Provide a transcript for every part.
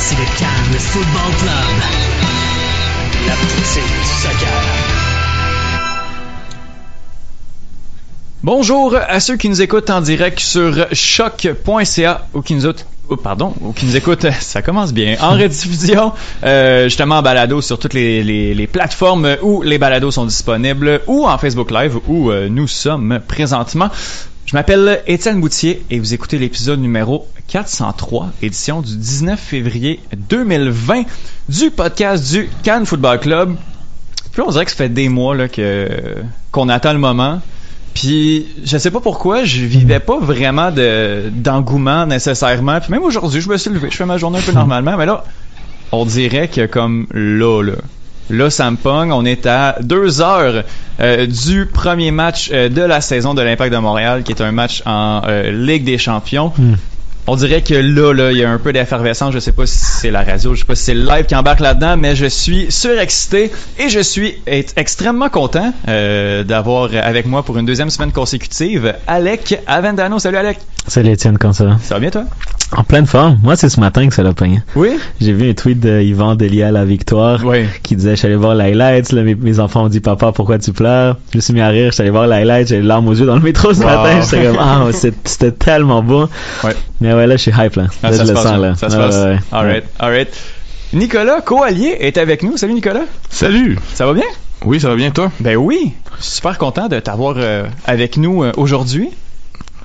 C'est le Football Club. La poussée du soccer. Bonjour à ceux qui nous écoutent en direct sur choc.ca ou qui nous écoutent oh, pardon, ou qui nous écoutent, ça commence bien, en rediffusion, euh, justement en balado sur toutes les plateformes où les balados sont disponibles ou en Facebook Live où euh, nous sommes présentement. Je m'appelle Étienne Boutier et vous écoutez l'épisode numéro 403, édition du 19 février 2020 du podcast du Cannes Football Club. Puis on dirait que ça fait des mois là, que qu'on attend le moment. Puis je sais pas pourquoi, je vivais pas vraiment de d'engouement nécessairement. Puis même aujourd'hui, je me suis levé, je fais ma journée un peu normalement, mais là, on dirait que comme là, là, là, ça me. On est à deux heures euh, du premier match euh, de la saison de l'Impact de Montréal, qui est un match en euh, Ligue des Champions. On dirait que là, là, il y a un peu d'effervescence. Je sais pas si c'est la radio, je sais pas si c'est le live qui embarque là-dedans, mais je suis surexcité et je suis ex- extrêmement content euh, d'avoir avec moi pour une deuxième semaine consécutive Alec Avendano. Salut Alec. Salut Étienne, comment ça va? Ça va bien toi? En pleine forme. Moi, c'est ce matin que ça l'a pogné. Oui? J'ai vu un tweet de Yvan Delia à la victoire Oui. qui disait je suis allé voir l'highlights, mes, mes enfants ont dit papa pourquoi tu pleures? Je me suis mis à rire, je suis allé voir l'highlights, j'ai les larmes aux yeux dans le métro ce Wow. matin, j'étais comme ah c'était tellement beau. Ouais. Mais ouais là je suis hype là. Ah, là ça je se le passe, sens là. Ça se passe. ouais, ouais. Alright, alright. Nicolas, co-allié, est avec nous. Salut Nicolas. Salut! Ça va bien? Oui, ça va bien toi? Ben oui. Super content de t'avoir euh, avec nous euh, aujourd'hui.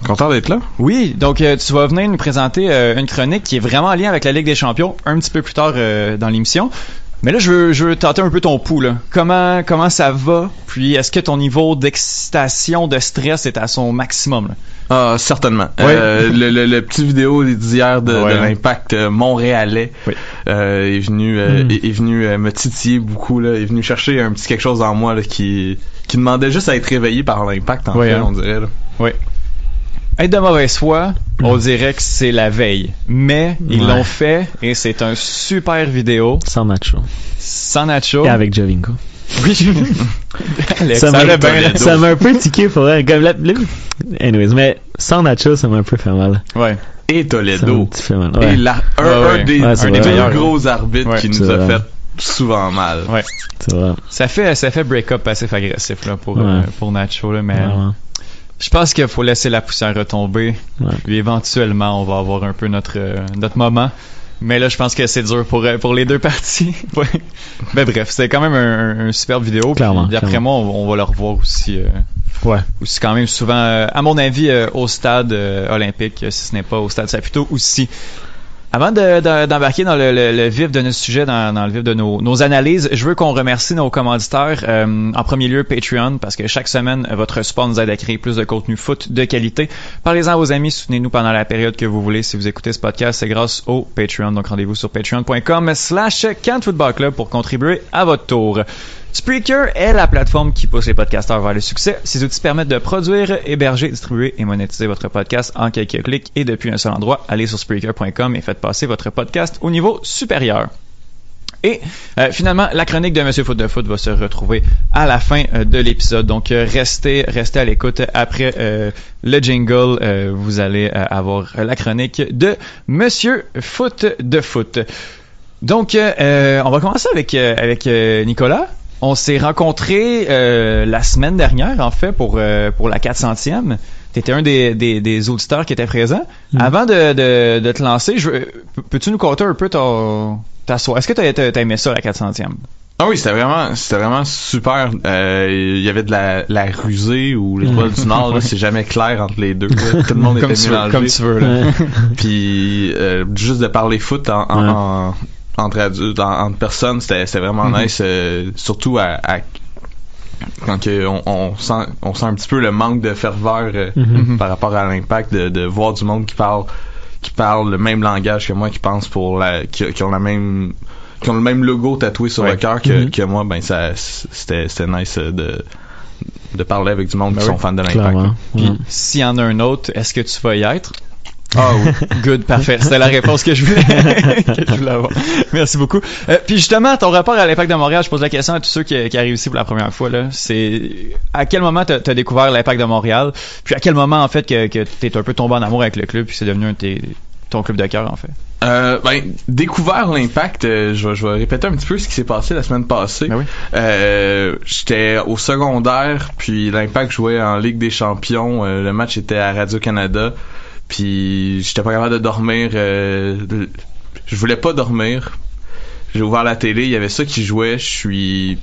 Content d'être là? Oui, donc euh, tu vas venir nous présenter euh, une chronique qui est vraiment en lien avec la Ligue des Champions un petit peu plus tard euh, dans l'émission. Mais là, je veux, je veux tenter un peu ton pouls. Là. Comment, comment ça va? Puis, est-ce que ton niveau d'excitation, de stress est à son maximum? Là? Ah, certainement. Oui. Euh, le, le, le petit vidéo d'hier de, l'impact euh, montréalais Oui. euh, est venu, euh, Mm. est, est venu euh, me titiller beaucoup. Là, est venu chercher un petit quelque chose en moi là, qui, qui demandait juste à être réveillé par l'impact, en Oui, fait, hein. on dirait. Là. Oui. Être de mauvaise foi, on dirait que c'est la veille. Mais ils Ouais. l'ont fait et c'est un super vidéo Sans nacho. sans nacho. Et avec Jovinko. Oui. Alex, Ça m'a ça un peu tiqué pour vrai. Comme la- la- Anyways, mais sans nacho ça m'a un peu fait mal. Ouais. Et Toledo. fait mal. Et la, un, Ouais, un ouais. des, Ouais, c'est un des vrai. meilleurs Ouais. gros arbitres Ouais. qui nous a vrai. fait souvent mal. Ouais. C'est vrai. Ça fait, ça fait break-up passif-agressif là, pour, Ouais. euh, pour Nacho, là, mais je pense qu'il faut laisser la poussière retomber. Ouais. Puis éventuellement, on va avoir un peu notre, euh, notre moment. Mais là, je pense que c'est dur pour, euh, pour les deux parties. Ouais. Mais bref, c'était quand même un, un, superbe vidéo. Clairement, D'après moi, on, on va le revoir aussi. euh, Ouais. aussi quand même souvent, euh, à mon avis, euh, au stade euh, olympique, si ce n'est pas au stade Saputo aussi. Avant de- de- d'embarquer dans le, le- le vif de notre sujet, dans, dans le vif de nos, nos analyses, je veux qu'on remercie nos commanditaires. euh, en premier lieu, Patreon, parce que chaque semaine, votre support nous aide à créer plus de contenu foot de qualité. Parlez-en à vos amis, soutenez-nous pendant la période que vous voulez. Si vous écoutez ce podcast, c'est grâce au Patreon. Donc rendez-vous sur patreon.com slash Cannes Football Club pour contribuer à votre tour. Spreaker est la plateforme qui pousse les podcasteurs vers le succès. Ces outils permettent de produire, héberger, distribuer et monétiser votre podcast en quelques clics et depuis un seul endroit. Allez sur Spreaker.com et faites passer votre podcast au niveau supérieur. Et euh, finalement, la chronique de Monsieur Foot de Foot va se retrouver à la fin euh, de l'épisode. Donc euh, restez, restez à l'écoute. Après le jingle, vous allez avoir la chronique de Monsieur Foot de Foot. Donc, on va commencer avec avec Nicolas. On s'est rencontrés euh, la semaine dernière, en fait, pour euh, pour la 400e. T'étais un des, des, des auditeurs qui était présent. Avant de, de, de te lancer, peux-tu nous conter un peu ton, ta soirée? Est-ce que t'as, t'as, t'as aimé ça, la 400e? Ah oui, c'était vraiment, c'était vraiment super. Euh, Il y avait de la, la rusée ou l'étoile du Nord, c'est jamais clair entre les deux. là. Tout le monde Comme était tu veux, comme tu veux, là. Ouais. Puis euh, juste de parler foot en, en, Ouais. En- entre adultes, en- entre personnes, c'était vraiment Mhm. nice. euh, surtout à, à- quand que on, on sent on sent un petit peu le manque de ferveur euh, Mhm. par rapport à l'impact de, de voir du monde qui parle qui parle le même langage que moi, qui pense pour la qui, qui ont la même qui ont le même logo tatoué sur Ouais. le cœur que, Mhm. que moi, ben ça c'était c'était nice euh, de de parler avec du monde Ben qui oui, sont fans de l'impact. S'il y en a un autre, est-ce que tu vas y être? Ah oui. Good, parfait. C'était la réponse que je voulais, que je voulais avoir. Merci beaucoup. Euh, puis justement, ton rapport à l'impact de Montréal, je pose la question à tous ceux qui, qui arrivent ici pour la première fois. Là, c'est à quel moment t'as as découvert l'impact de Montréal, puis à quel moment en fait que, que t'es un peu tombé en amour avec le club, puis c'est devenu un tes- ton club de cœur en fait? Euh, ben, découvert l'impact, euh, je, vais, je vais répéter un petit peu ce qui s'est passé la semaine passée. Ben oui. Euh, J'étais au secondaire, puis l'impact jouait en Ligue des Champions. euh, le match était à Radio-Canada, puis j'étais pas capable de dormir. euh, je voulais pas dormir. J'ai ouvert la télé, il y avait ça qui jouait. Je suis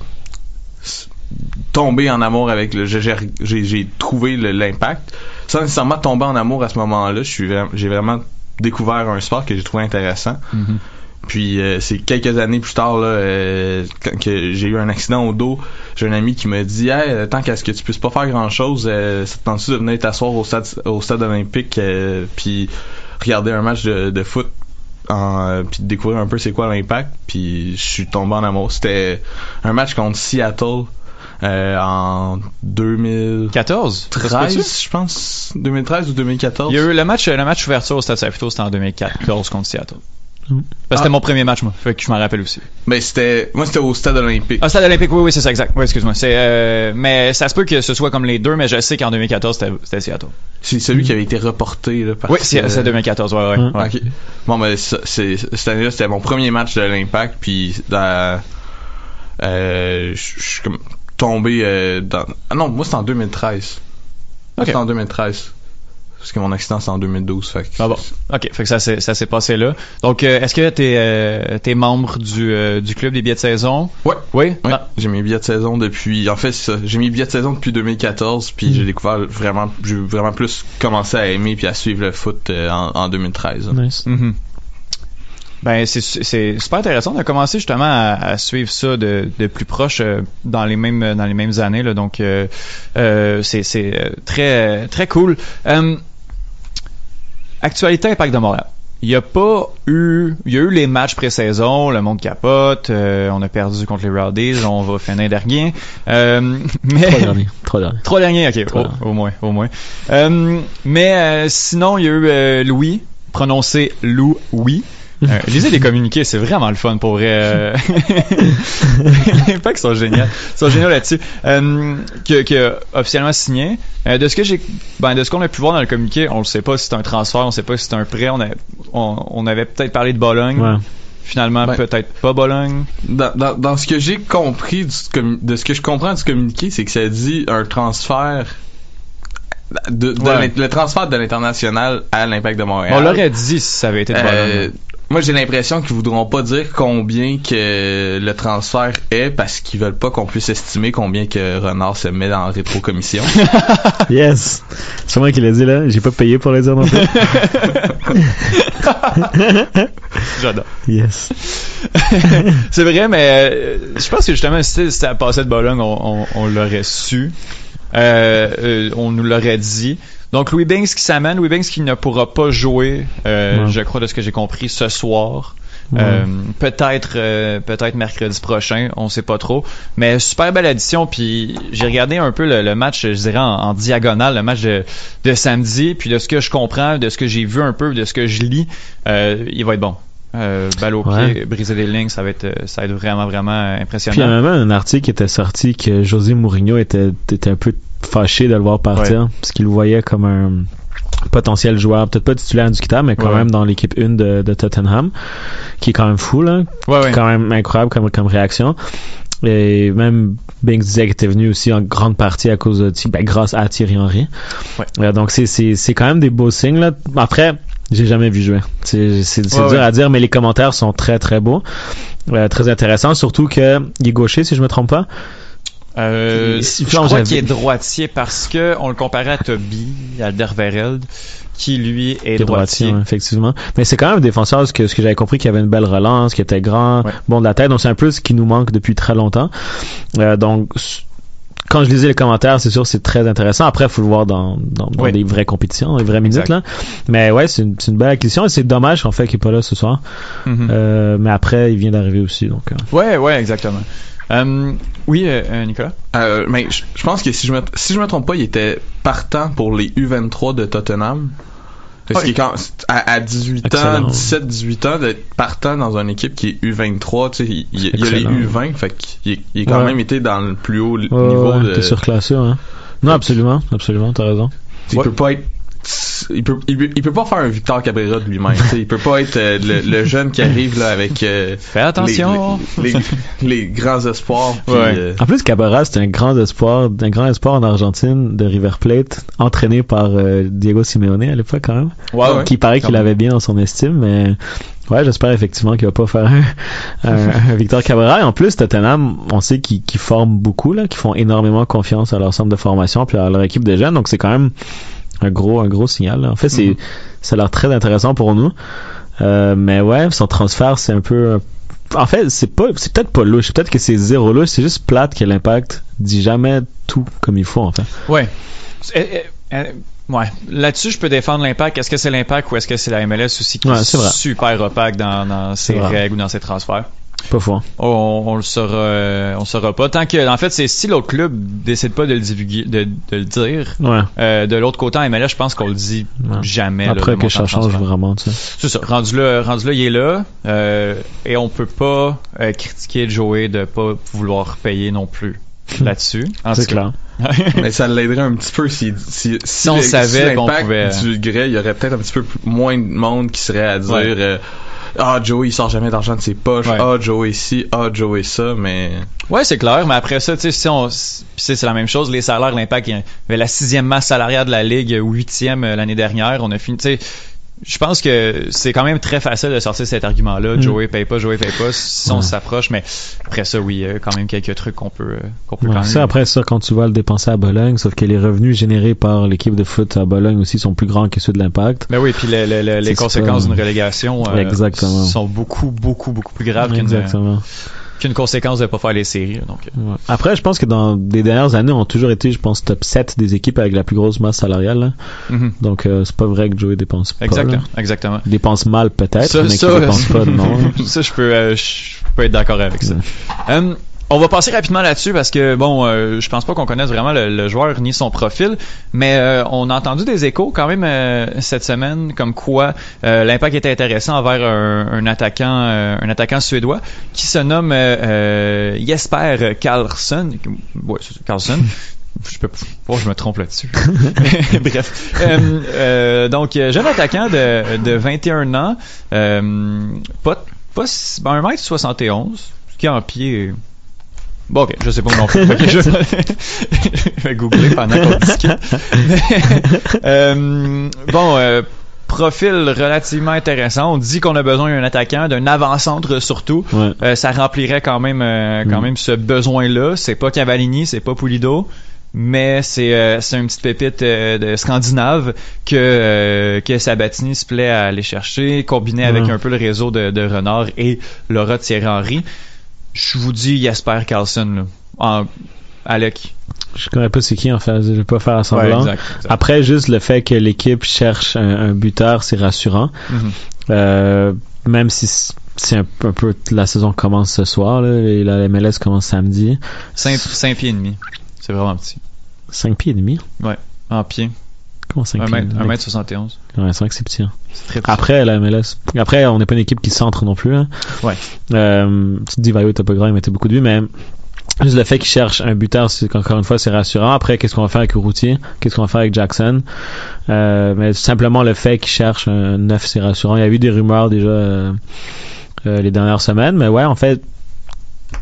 tombé en amour avec le. j'ai- trouvé l'impact. Sans nécessairement tomber en amour à ce moment-là, j'ai vraiment découvert un sport que j'ai trouvé intéressant. Puis euh, c'est quelques années plus tard là, euh, quand que j'ai eu un accident au dos, j'ai un ami qui m'a dit "Hey, tant qu'à ce que tu puisses pas faire grand-chose, euh, ça te tente de venir t'asseoir au stade au stade olympique euh, puis regarder un match de, de foot en, euh, puis découvrir un peu c'est quoi l'impact." Puis je suis tombé en amour. C'était un match contre Seattle euh, en 2013, 14. ça se peut-tu? je pense, 2013 ou 2014. Il y a eu le match, le match ouverture au Stade Saputo, c'était en 2014 contre Seattle. C'était Ah. mon premier match, moi. Fait que je m'en rappelle aussi. Mais c'était moi c'était au stade olympique. Ah, Stade Olympique, oui, oui, c'est ça, exact. Oui, excuse-moi. C'est, euh, mais ça se peut que ce soit comme les deux, mais je sais qu'en 2014, c'était, Seattle. C'est celui qui avait été reporté là parce Oui, c'est, que- c'est 2014, ouais, ouais. Mm. ouais. Bon, ben, c'est, cette année-là, c'était mon premier match de l'Impact, puis dans, euh, je suis comme tombé euh, dans... Ah non, moi, c'était en 2013. Moi, Ok. C'était en 2013. Parce que mon accident, c'est en 2012, fait que... Ah bon. OK, fait que ça s'est, ça s'est passé là. Donc, euh, est-ce que t'es, euh, t'es membre du, euh, du club des billets de saison? Ouais. Oui? Ouais, Ah, j'ai mes billets de saison depuis... En fait, c'est ça. J'ai mes billets de saison depuis 2014, puis Mm. j'ai découvert vraiment... J'ai vraiment plus commencé à aimer puis à suivre le foot euh, en, en 2013. là. Nice. mhm. Ben, c'est, c'est super intéressant de commencer justement à, à suivre ça de, de plus proche euh, dans les mêmes dans les mêmes années là. Donc euh, euh, c'est, c'est très très cool. Actualité Impact de Montréal. Il y a pas eu, il y a eu les matchs pré-saison, le monde capote, euh, on a perdu contre les Rowdies, on va finir derrière. Euh, mais Trois derniers. Trois derniers. Trois derniers, ok, Trois au, derniers. au moins, au moins. Euh, mais euh, sinon, il y a eu euh, Louis, prononcé Lou oui. Euh, lisez les communiqués, c'est vraiment le fun pour vrai. euh. les packs sont géniaux, sont géniaux là-dessus. Euh, que, que officiellement signé. Euh, de ce que j'ai, ben de ce qu'on a pu voir dans le communiqué, on ne sait pas si c'est un transfert, on ne sait pas si c'est un prêt. On, a, on, on avait peut-être parlé de Bologne. Ouais. Finalement, Ben, peut-être pas Bologne. Dans, dans, dans ce que j'ai compris du de ce que je comprends du communiqué, c'est que ça dit un transfert de, de Ouais. le transfert de l'international à l'impact de Montréal. On l'aurait dit si ça avait été de Bologne. Euh, moi, j'ai l'impression qu'ils voudront pas dire combien que le transfert est parce qu'ils veulent pas qu'on puisse estimer combien que Renard se met dans la rétrocommission. Yes! C'est moi qui l'ai dit là, j'ai pas payé pour le dire non plus. J'adore. Yes. C'est vrai, mais euh, je pense que justement, si ça passait de Bologne, on, on, on l'aurait su. Euh, euh, on nous l'aurait dit. Donc, Louis Banks qui s'amène. Louis Banks qui ne pourra pas jouer, euh, Ouais. je crois, de ce que j'ai compris, ce soir. Euh, peut-être euh, peut-être mercredi prochain, on sait pas trop. Mais super belle addition. Puis j'ai regardé un peu le, le match, je dirais en, en diagonale, le match de, de samedi. Puis de ce que je comprends, de ce que j'ai vu un peu, de ce que je lis, euh, il va être bon. Euh, balle au Ouais. pied, briser des lignes, ça va être euh, ça va être vraiment vraiment Puis il y a impressionnant. même un article qui était sorti que José Mourinho était, était un peu fâché de le voir partir, Ouais. parce qu'il le voyait comme un potentiel joueur, peut-être pas titulaire indiscutable, mais quand Ouais. même dans l'équipe 1 de, de Tottenham, qui est quand même fou, là. Ouais, ouais. quand même incroyable comme, comme réaction. Et même Binks disait qu'il était venu aussi en grande partie à cause de ben, grâce à Thierry Henry. Ouais. Euh, donc c'est c'est c'est quand même des beaux signes là. Après, j'ai jamais vu jouer. C'est c'est c'est Ouais, dur ouais. à dire, mais les commentaires sont très très beaux, Euh, très intéressants. Surtout que il est gaucher si je me trompe pas. Euh, Il- je crois j'avais- qu'il est droitier parce que on le comparait à Toby Alderweireld qui lui est Qui est droitier. ouais, effectivement. Mais c'est quand même un défenseur, ce que, ce que j'avais compris, qu'il avait une belle relance, qu'il était grand, Ouais. bon de la tête. Donc c'est un peu ce qui nous manque depuis très longtemps. Euh, donc quand je lisais les commentaires, c'est sûr c'est très intéressant. Après, il faut le voir dans, dans, dans Oui. des vraies compétitions, des vraies minutes. Là. Mais ouais, c'est une, c'est une belle acquisition et c'est dommage en fait qu'il est pas là ce soir. Mhm. Euh, mais après, il vient d'arriver aussi. Donc, euh, Ouais, ouais, exactement. Euh, oui, euh, Nicolas? Euh, mais je je pense que si je me si je me trompe pas, il était partant pour les U23 de Tottenham. Parce quand, à, à 18 Excellent. ans, 17, 18 ans, d'être partant dans une équipe qui est U23, tu sais, il, il- il y a les Excellent. U20, fait qu'il il est quand Ouais. même été dans le plus haut ouais, niveau ouais, de. t'es surclassé, hein. Non, absolument, absolument, t'as raison. Ouais. peut pas être. Il peut, il, peut, il peut pas faire un Victor Cabrera de lui-même. il peut pas être euh, le, le jeune qui arrive là avec euh, Fais attention. les, les, les- les grands espoirs. puis, Ouais. euh, En plus, Cabarra, c'est un grand espoir, un grand espoir en Argentine de River Plate, entraîné par euh, Diego Simeone à l'époque quand même. Ouais, ouais. qui paraît qu'il avait bien dans son estime, mais ouais, j'espère effectivement qu'il va pas faire un, un- un Victor Cabrera. Et en plus, Tottenham, on sait qu'ils qu'ils forment beaucoup, là, qu'ils font énormément confiance à leur centre de formation puis à leur équipe de jeunes, donc c'est quand même un gros, un gros signal. là. En fait, c'est, Mhm. ça a l'air très intéressant pour nous. Euh, mais ouais, son transfert, c'est un peu. En fait, c'est pas, c'est peut-être pas louche. Peut-être que c'est zéro louche. C'est juste plate que l'impact dit jamais tout comme il faut, en fait. Ouais. Eh, eh, eh, ouais. Là-dessus, je peux défendre l'impact. Est-ce que c'est l'impact ou est-ce que c'est la MLS aussi qui Ouais, est, super opaque dans, dans ses règles ou dans ses transferts? Pas fou. hein. On, on le saura, euh, on le saura pas. Tant que, en fait, c'est si l'autre club décide pas de le divulguer, de, de le dire. Ouais. Euh, de l'autre côté, en MLS, je pense qu'on le dit Ouais. jamais. là, Après le que ça de change vraiment, tu sais. C'est ça. Rendu là, rendu là, il est là. euh, et on peut pas euh, critiquer Joey de pas vouloir payer non plus là-dessus. En C'est clair. Mais ça l'aiderait un petit peu si si, si, on le- savait si qu'on pouvait- divulguerait, il y aurait peut-être un petit peu moins de monde qui serait à dire Ouais. euh, ah Joey il sort jamais d'argent de ses poches, Ouais. ah Joey ici, ah Joey ça, mais Ouais, c'est clair, mais après ça, tu sais, si on, c'est la même chose, les salaires, l'impact, il y avait la sixième masse salariale de la ligue, huitième euh, l'année dernière, on a fini, tu sais, je pense que c'est quand même très facile de sortir cet argument-là, Mm. Joey paye pas, Joey paye pas, si on Ouais. s'approche, mais après ça, oui, il y a quand même quelques trucs qu'on peut, euh, qu'on peut Ouais, quand même. ça, après ça, quand tu vas le dépenser à Bologne, sauf que les revenus générés par l'équipe de foot à Bologne aussi sont plus grands que ceux de l'Impact. Ben oui, puis le- le- le- les conséquences d'une relégation euh, sont beaucoup, beaucoup, beaucoup plus graves qu'une Exactement. Qu'une conséquence de pas faire les séries. là, Donc, euh, Ouais. Après, je pense que dans les dernières années, on a toujours été, je pense, top 7 des équipes avec la plus grosse masse salariale. là. mhm. Donc, euh, c'est pas vrai que Joey dépense pas. exactement, là. exactement. Il dépense mal peut-être, Ça, mais ça, qu'il dépense pas non. ça, je peux, euh, je peux être d'accord avec ça. Euh, on va passer rapidement là-dessus parce que bon, euh, je pense pas qu'on connaisse vraiment le, le joueur ni son profil, mais euh, on a entendu des échos quand même euh, cette semaine comme quoi euh, l'impact était intéressant envers un, un attaquant, euh, un attaquant suédois qui se nomme Jesper Karlsson. Ouais. Je peux pas, je me trompe là-dessus. Bref. Euh, euh, donc, jeune attaquant de, de 21 ans, euh, pas, pas, ben, 1m71, ce qui est en pied. Bon, ok, je sais pas non plus. Ok, je, je vais googler pendant qu'on discute. Mais, euh, bon, euh, profil relativement intéressant. On dit qu'on a besoin d'un attaquant, d'un avant-centre surtout. Ouais. Euh, ça remplirait quand même quand Mm. même ce besoin-là. C'est pas Cavallini, c'est pas Pulido, mais c'est euh, c'est une petite pépite euh, de scandinave que euh, que Sabatini se plaît à aller chercher, combiné avec un peu le réseau de, de Renard et Laura Thierry Henry. Je vous dis Jasper Carlson là. En, Alec. Je connais pas c'est qui en fait, je vais pas faire semblant. exact, exact. Après, juste le fait que l'équipe cherche un, un buteur, c'est rassurant. Mhm. Euh, même si c'est un, un peu la saison commence ce soir là, et la MLS commence samedi. 5, pieds et demi. C'est vraiment petit. 5 pieds et demi? Ouais, en pied. Comment 5 1 pieds et mètre, demi? 1 mètre 71. Ouais, c'est vrai que c'est petit. hein. C'est très petit. Après la MLS. Après, on n'est pas une équipe qui centre non plus. Hein. Ouais. Euh, tu te dis, Vaio pas grand, il mettait beaucoup de buts, mais juste le fait qu'il cherche un buteur, c'est encore une fois, c'est rassurant. Après, qu'est-ce qu'on va faire avec Routier Qu'est-ce qu'on va faire avec Jackson? Euh, Mais simplement le fait qu'il cherche un neuf, c'est rassurant. Il y a eu des rumeurs déjà euh, euh, les dernières semaines, mais ouais, en fait,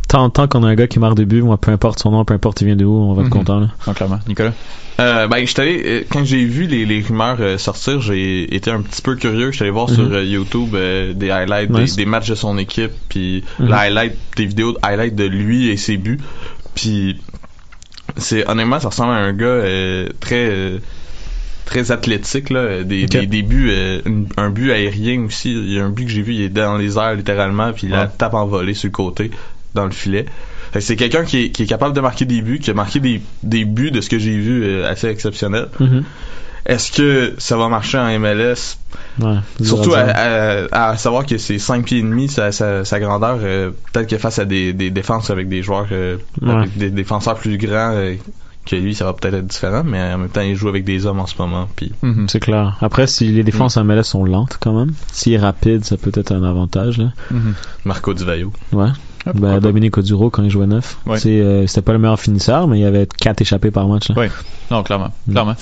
tant, tant qu'on a un gars qui marque des buts, moi, peu importe son nom, peu importe il vient de où, on va être Mhm. content. Là. Non, clairement. Nicolas? Euh, ben, allé, euh, quand j'ai vu les, les rumeurs euh, sortir, j'ai été un petit peu curieux. J'étais allé voir sur Mhm. euh, YouTube euh, des highlights Nice. des, des matchs de son équipe, puis Mhm. la highlight, des vidéos de highlights de lui et ses buts. Puis, c'est honnêtement, ça ressemble à un gars euh, très euh, très athlétique là, des, des, des buts, euh, un but aérien aussi. Il y a un but que j'ai vu, il est dans les airs littéralement, puis il la Ouais. tape en volée sur le côté dans le filet. C'est quelqu'un qui est, qui est capable de marquer des buts, qui a marqué des, des buts de ce que j'ai vu euh, assez exceptionnels. Mhm. Est-ce que ça va marcher en MLS? Ouais, Surtout à savoir que c'est 5 pieds et demi, sa, sa, sa grandeur, euh, peut-être que face à des, des défenses avec des joueurs, euh, Ouais. avec des défenseurs plus grands euh, que lui, ça va peut-être être différent, mais en même temps, il joue avec des hommes en ce moment. Puis Mhm. C'est clair. Après, si les défenses Mm. en MLS sont lentes quand même, s'il est rapide, ça peut être un avantage. Là. Mhm. Marco Di Vaio. Ouais. Ah, Ben. Dominique Oduro quand il jouait neuf. Ouais. C'est, euh, c'était pas le meilleur finisseur, mais il y avait quatre échappés par match. là. Ouais. Non, clairement. Mm. clairement.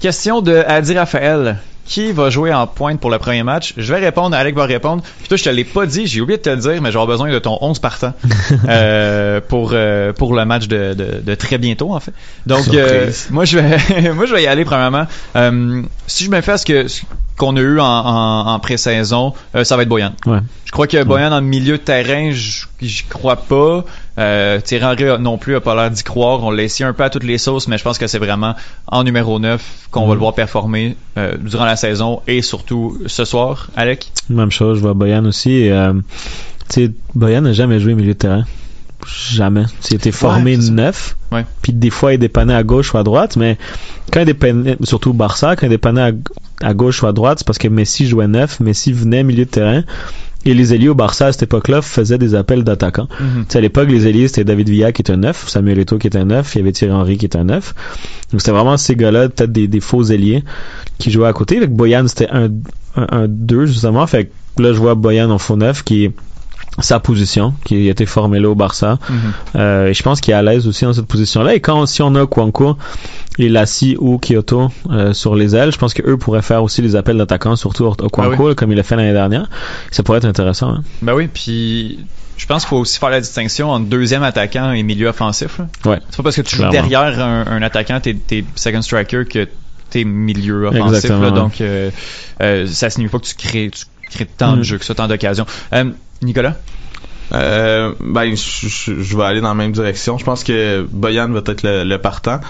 Question de Adi Raphaël. Qui va jouer en pointe pour le premier match? Je vais répondre, Alec va répondre. Puis toi, je te l'ai pas dit, j'ai oublié de te le dire, mais j'aurai besoin de ton 11 partant euh, pour euh, pour le match de, de, de très bientôt, en fait. Donc, euh, moi, je vais moi je vais y aller premièrement. Euh, si je me fais à ce que ce qu'on a eu en, en, en pré-saison, euh, ça va être Boyan. Ouais. Je crois que Boyan en milieu de terrain, je j'y crois pas. Euh, Thierry non plus a pas l'air d'y croire. On l'a essayé un peu à toutes les sauces, mais je pense que c'est vraiment en numéro 9 qu'on va le voir performer euh, durant la saison et surtout ce soir. Alec? Même chose, je vois Boyan aussi. et, euh, Boyan n'a jamais joué milieu de terrain. Jamais. Il était formé neuf. Ouais. Puis des fois, il dépannait à gauche ou à droite, mais quand il dépannait, surtout Barça, quand il dépannait à, à gauche ou à droite, c'est parce que Messi jouait neuf, Messi venait milieu de terrain. Et les ailiers au Barça à cette époque-là faisaient des appels d'attaquants. Tu sais, à l'époque, les ailiers, c'était David Villa qui était un neuf, Samuel Eto'o qui était un neuf, il y avait Thierry Henry qui était un neuf. Donc c'était vraiment ces gars-là, peut-être des, des faux ailiers qui jouaient à côté. Avec Boyan, c'était un, un, un deux, justement. Fait que là, je vois Boyan en faux neuf qui est sa position, qui a été formé là au Barça. Euh, et je pense qu'il est à l'aise aussi dans cette position-là. Et quand si on a Kwanko et Lassi ou Kyoto euh, sur les ailes, je pense qu'eux pourraient faire aussi les appels d'attaquants, surtout au Kwanko, Ah là, comme il l'a fait l'année dernière. Ça pourrait être intéressant. hein. Ben oui, puis je pense qu'il faut aussi faire la distinction entre deuxième attaquant et milieu offensif. Ouais. C'est pas parce que tu joues derrière un, un attaquant, t'es, t'es second striker que t'es milieu offensif. Là. donc euh, euh, ça signifie pas que tu crées, tu crées tant de Mm. jeux que ça, tant d'occasions. Euh, Nicolas? Euh, ben, je, je- je vais aller dans la même direction. Je pense que Boyan va être le, le partant.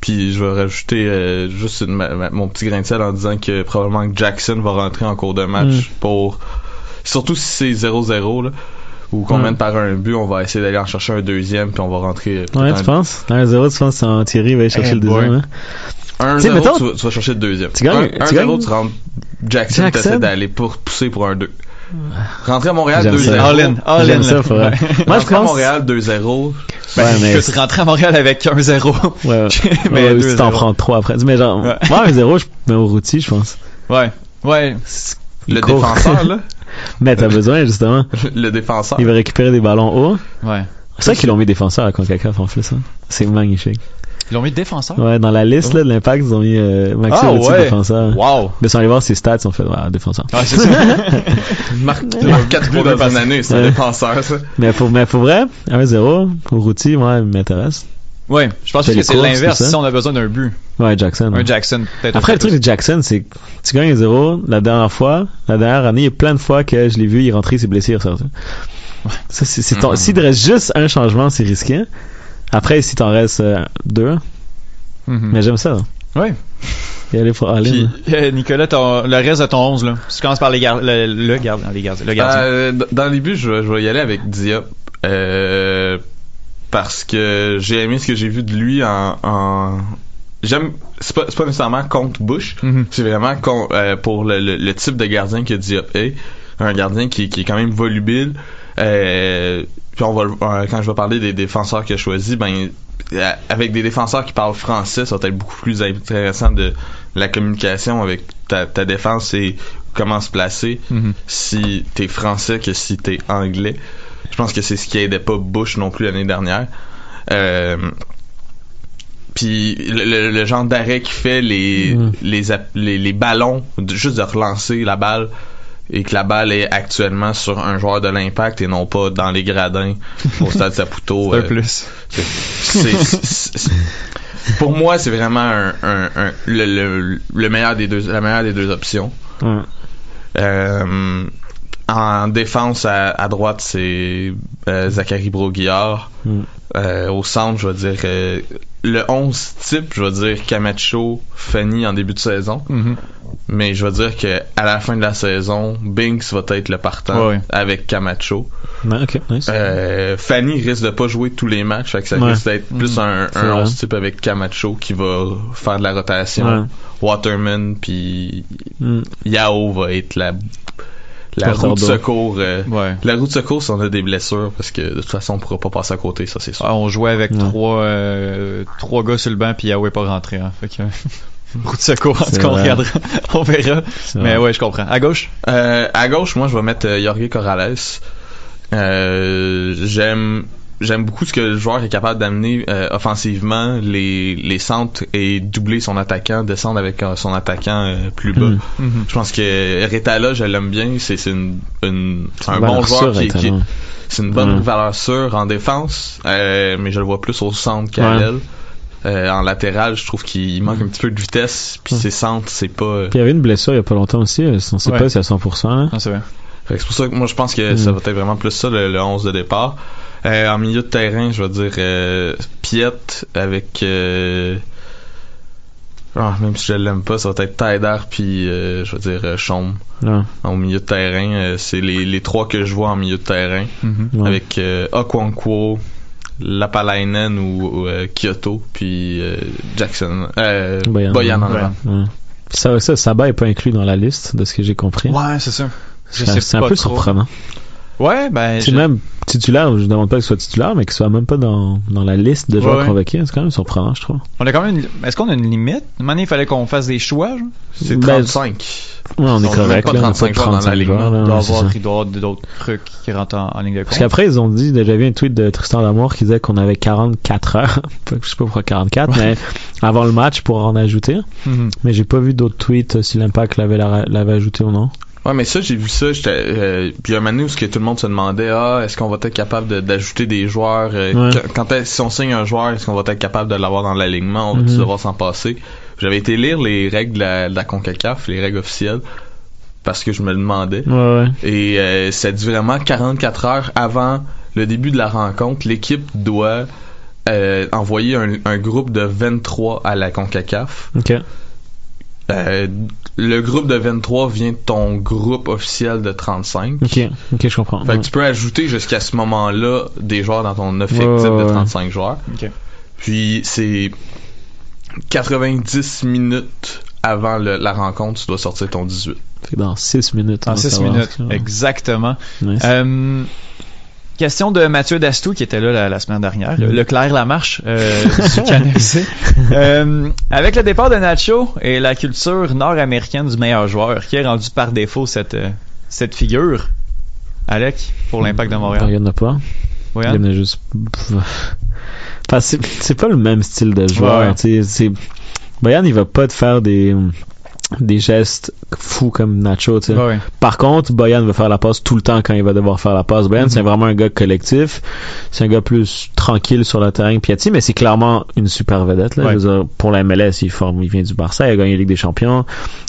Puis je vais rajouter euh, juste une- ma- ma- mon petit grain de sel en disant que probablement que Jackson va rentrer en cours de match Mm. pour surtout si c'est 0-0 là ou qu'on Ouais. mène par un but, on va essayer d'aller en chercher un deuxième puis on va rentrer euh, Ouais, tu penses? 1-0, tu penses que Thierry va aller chercher Eh le deuxième, hein? un Tu sais, 1-0 mettons- tu, vas- tu vas chercher le deuxième. Tu gagnes- Un- tu 1-0 gagnes- tu rentres Jackson, Jackson? t'essaies d'aller pour pousser pour un 2. Rentrer à Montréal J'aime ça. 2-0. All in, all J'aime in, ça, là. faut vrai. Ouais. Moi, je Rentrer à pense. Montréal 2-0. Ben, Ouais, mais- écoute, rentrer à Montréal avec un 0 Ouais, mais si t'en prends 3 après. Mais genre, Ouais. moi, un 0, je mets au routier, je pense. Ouais, ouais. Le court. défenseur là, Mais t'as besoin, justement. le défenseur. Il va récupérer des ballons hauts. Ouais. C'est vrai qu'ils l'ont mis défenseur à CONCACAF en plus. Hein. C'est magnifique. Ils l'ont mis défenseur? Ouais, dans la liste là, de l'impact, ils ont mis euh, Maxime Ah, ouais. défenseur. Wow. Mais sans aller voir ses stats, ils ont fait ouais, défenseur. Ouais, c'est ça. Marque, marque 4 buts une année, c'est un Ouais. défenseur ça. Mais pour, mais pour vrai, 1-0 pour Routier, moi, il m'intéresse. ouais, je pense que c'est l'inverse. Si on a besoin d'un but, Ouais, Jackson. un ouais. Jackson, peut-être. Après, le truc de Jackson, c'est que tu gagnes 0 la dernière fois, la dernière année, il y a plein de fois que je l'ai vu, il est rentré, il s'est blessé, il est ressorti. Ça, c'est, c'est ton- Mhm. S'il te reste juste un changement, c'est risqué. Après, si t'en restes euh, deux, plus. Mhm. mais j'aime ça. Ouais. Et aller pour aller. Puis, euh, Nicolas, ton- le reste de ton 11, là. Si tu commences par les gar- le, le gardien, les gardiens, le gardien. Euh, dans les buts, je vais, je vais y aller avec Diop. Euh, parce que j'ai aimé ce que j'ai vu de lui en. en- J'aime. C'est pas, c'est pas nécessairement contre Bush. Mhm. C'est vraiment con- euh, pour le, le- le type de gardien que Diop est. un gardien qui, qui est quand même volubile. Euh, puis on va euh, quand je vais parler des défenseurs qu'il a choisis, ben euh, avec des défenseurs qui parlent français, ça va être beaucoup plus intéressant de la communication avec ta, ta défense et comment se placer Mhm. si t'es français que si t'es anglais. Je pense que c'est ce qui aidait pas Bush non plus l'année dernière. Euh, puis le, le- le genre d'arrêt qui fait les, Mm. les, les, les ballons, juste de relancer la balle et que la balle est actuellement sur un joueur de l'impact et non pas dans les gradins au stade Saputo. C'est un euh, plus. pour moi, c'est vraiment un, un- un- le, le, le meilleur des deux, la meilleure des deux options. Euh, en défense à, à droite, c'est euh, Zachary Broguillard. Mm. Euh, au centre, je vais dire le 11 type, je vais dire Camacho, Fanny en début de saison. Mhm. Mais je vais dire que à la fin de la saison, Binks va être le partant Ouais. avec Camacho. Ouais, nice. Euh, Fanny risque de pas jouer tous les matchs, fait que ça Ouais. risque d'être plus un, un vrai. 11 type avec Camacho qui va faire de la rotation. Waterman puis Mm. Yao va être la la roue de secours. euh, Ouais. La roue de secours si on a des blessures parce que de toute façon on pourra pas passer à côté, ça c'est sûr. Ah, on jouait avec Ouais. trois, euh, trois gars sur le banc, puis Yahweh pas rentré. Hein. Fait que, roue de secours, en tout cas, on regardera. on verra. Mais vrai. ouais, je comprends. À gauche? Euh, à gauche, moi, je vais mettre euh, Jorge Corrales. Euh, j'aime j'aime beaucoup ce que le joueur est capable d'amener euh, offensivement, les, les centres et doubler son attaquant, descendre avec euh, son attaquant euh, plus bas. Mm. Mhm. Je pense que Retala, je l'aime bien. C'est c'est une, une- c'est un bon joueur sûre, qui, c'est une bonne Mm. valeur sûre en défense, euh, mais je le vois plus au centre qu'à Ouais. l'aile. Euh, en latéral, je trouve qu'il manque un petit peu de vitesse, puis Mm. ses centres, c'est pas. euh, Puis il y avait une blessure il y a pas longtemps aussi. On sait Ouais. pas si à 100%. là. Non, c'est vrai. Fait que c'est pour ça que moi je pense que Mm. ça va être vraiment plus ça le, le 11 de départ. Euh, en milieu de terrain, je vais dire euh, Piet avec euh, ah, même si je l'aime pas, ça va être Taider puis euh, je vais dire euh, Chaume Ouais. au milieu de terrain. Euh, c'est les, les trois que je vois en milieu de terrain Mhm. Ouais. avec euh, Okwankwo, Lapalainen ou, ou, euh, Kyoto puis euh, Jackson euh, Boyan. Boyan Ouais. Ça, ça, Saba est pas inclus dans la liste de ce que j'ai compris. Ouais, c'est ça. C'est un peu trop. surprenant. Ouais, ben. C'est je- même titulaire, je demande pas qu'il soit titulaire, mais qu'il soit même pas dans, dans la liste de joueurs Ouais, ouais. convoqués. C'est quand même surprenant, je trouve. On a quand même. une- Est-ce qu'on a une limite? Donné, il fallait qu'on fasse des choix? C'est Ben, 35. Ouais, on est correct, pas là. On a 35 pas de joueurs dans la 35 là, Il doit y avoir d'autres trucs qui rentrent en, en ligne de compte. Parce qu'après, ils ont dit, j'avais vu un tweet de Tristan Lamour qui disait qu'on avait 44 heures. je sais pas pourquoi 44, mais avant le match pour en ajouter. Mhm. Mais j'ai pas vu d'autres tweets euh, si l'impact l'avait, l'avait ajouté ou non. Ouais, mais ça, j'ai vu ça. J'étais, euh, puis il y a un moment donné où tout le monde se demandait, ah, est-ce qu'on va être capable de- d'ajouter des joueurs euh, Ouais. quand- si on signe un joueur, est-ce qu'on va être capable de l'avoir dans l'alignement? On va Mhm. devoir s'en passer J'avais été lire les règles de la, de la Concacaf, les règles officielles, parce que je me le demandais. Ouais, ouais. Et euh, ça dit vraiment 44 heures avant le début de la rencontre, l'équipe doit euh, envoyer un, un groupe de 23 à la Concacaf. Ok. Euh, le groupe de 23 vient de ton groupe officiel de 35. Ok. Ok, je comprends. Fait Ouais. que tu peux ajouter jusqu'à ce moment-là des joueurs dans ton effectif Ouais, ouais, de ouais. 35 joueurs. Ok. Puis c'est 90 minutes avant le- la rencontre, tu dois sortir ton 18. Fait que dans 6 minutes. va 6 savoir minutes. Exactement. Nice. Euh, question de Mathieu Dastou qui était là la, la semaine dernière. Le- Leclerc Lamarche euh, du Canadien. Euh, avec le départ de Nacho et la culture nord-américaine du meilleur joueur, qui est rendu par défaut cette, euh, cette figure, Alec, pour l'impact de Il Montréal. y en a pas. Oui, Il hein? y en a juste. Enfin, c'est pas le même style de joueur. Ouais, Boyan, il va pas te faire des des gestes fous comme Nacho. tu sais. Ouais. Par contre, Boyan va faire la passe tout le temps quand il va devoir faire la passe. Boyan, Mhm. c'est vraiment un gars collectif. C'est un gars plus tranquille sur le terrain que Piatti, mais c'est clairement une super vedette. Là. Ouais. Je veux dire, pour la MLS, il, forme, il vient du Barça, il a gagné la Ligue des Champions,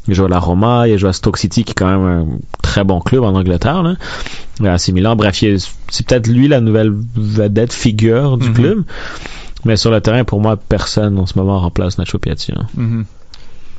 il joue à la Roma, il a joué à Stoke City, qui est quand même un très bon club en Angleterre. Là. Et À Milan, bref, c'est peut-être lui la nouvelle vedette figure du Mhm. club. Mais sur le terrain, pour moi, personne en ce moment remplace Nacho Piatti. hein. Mhm.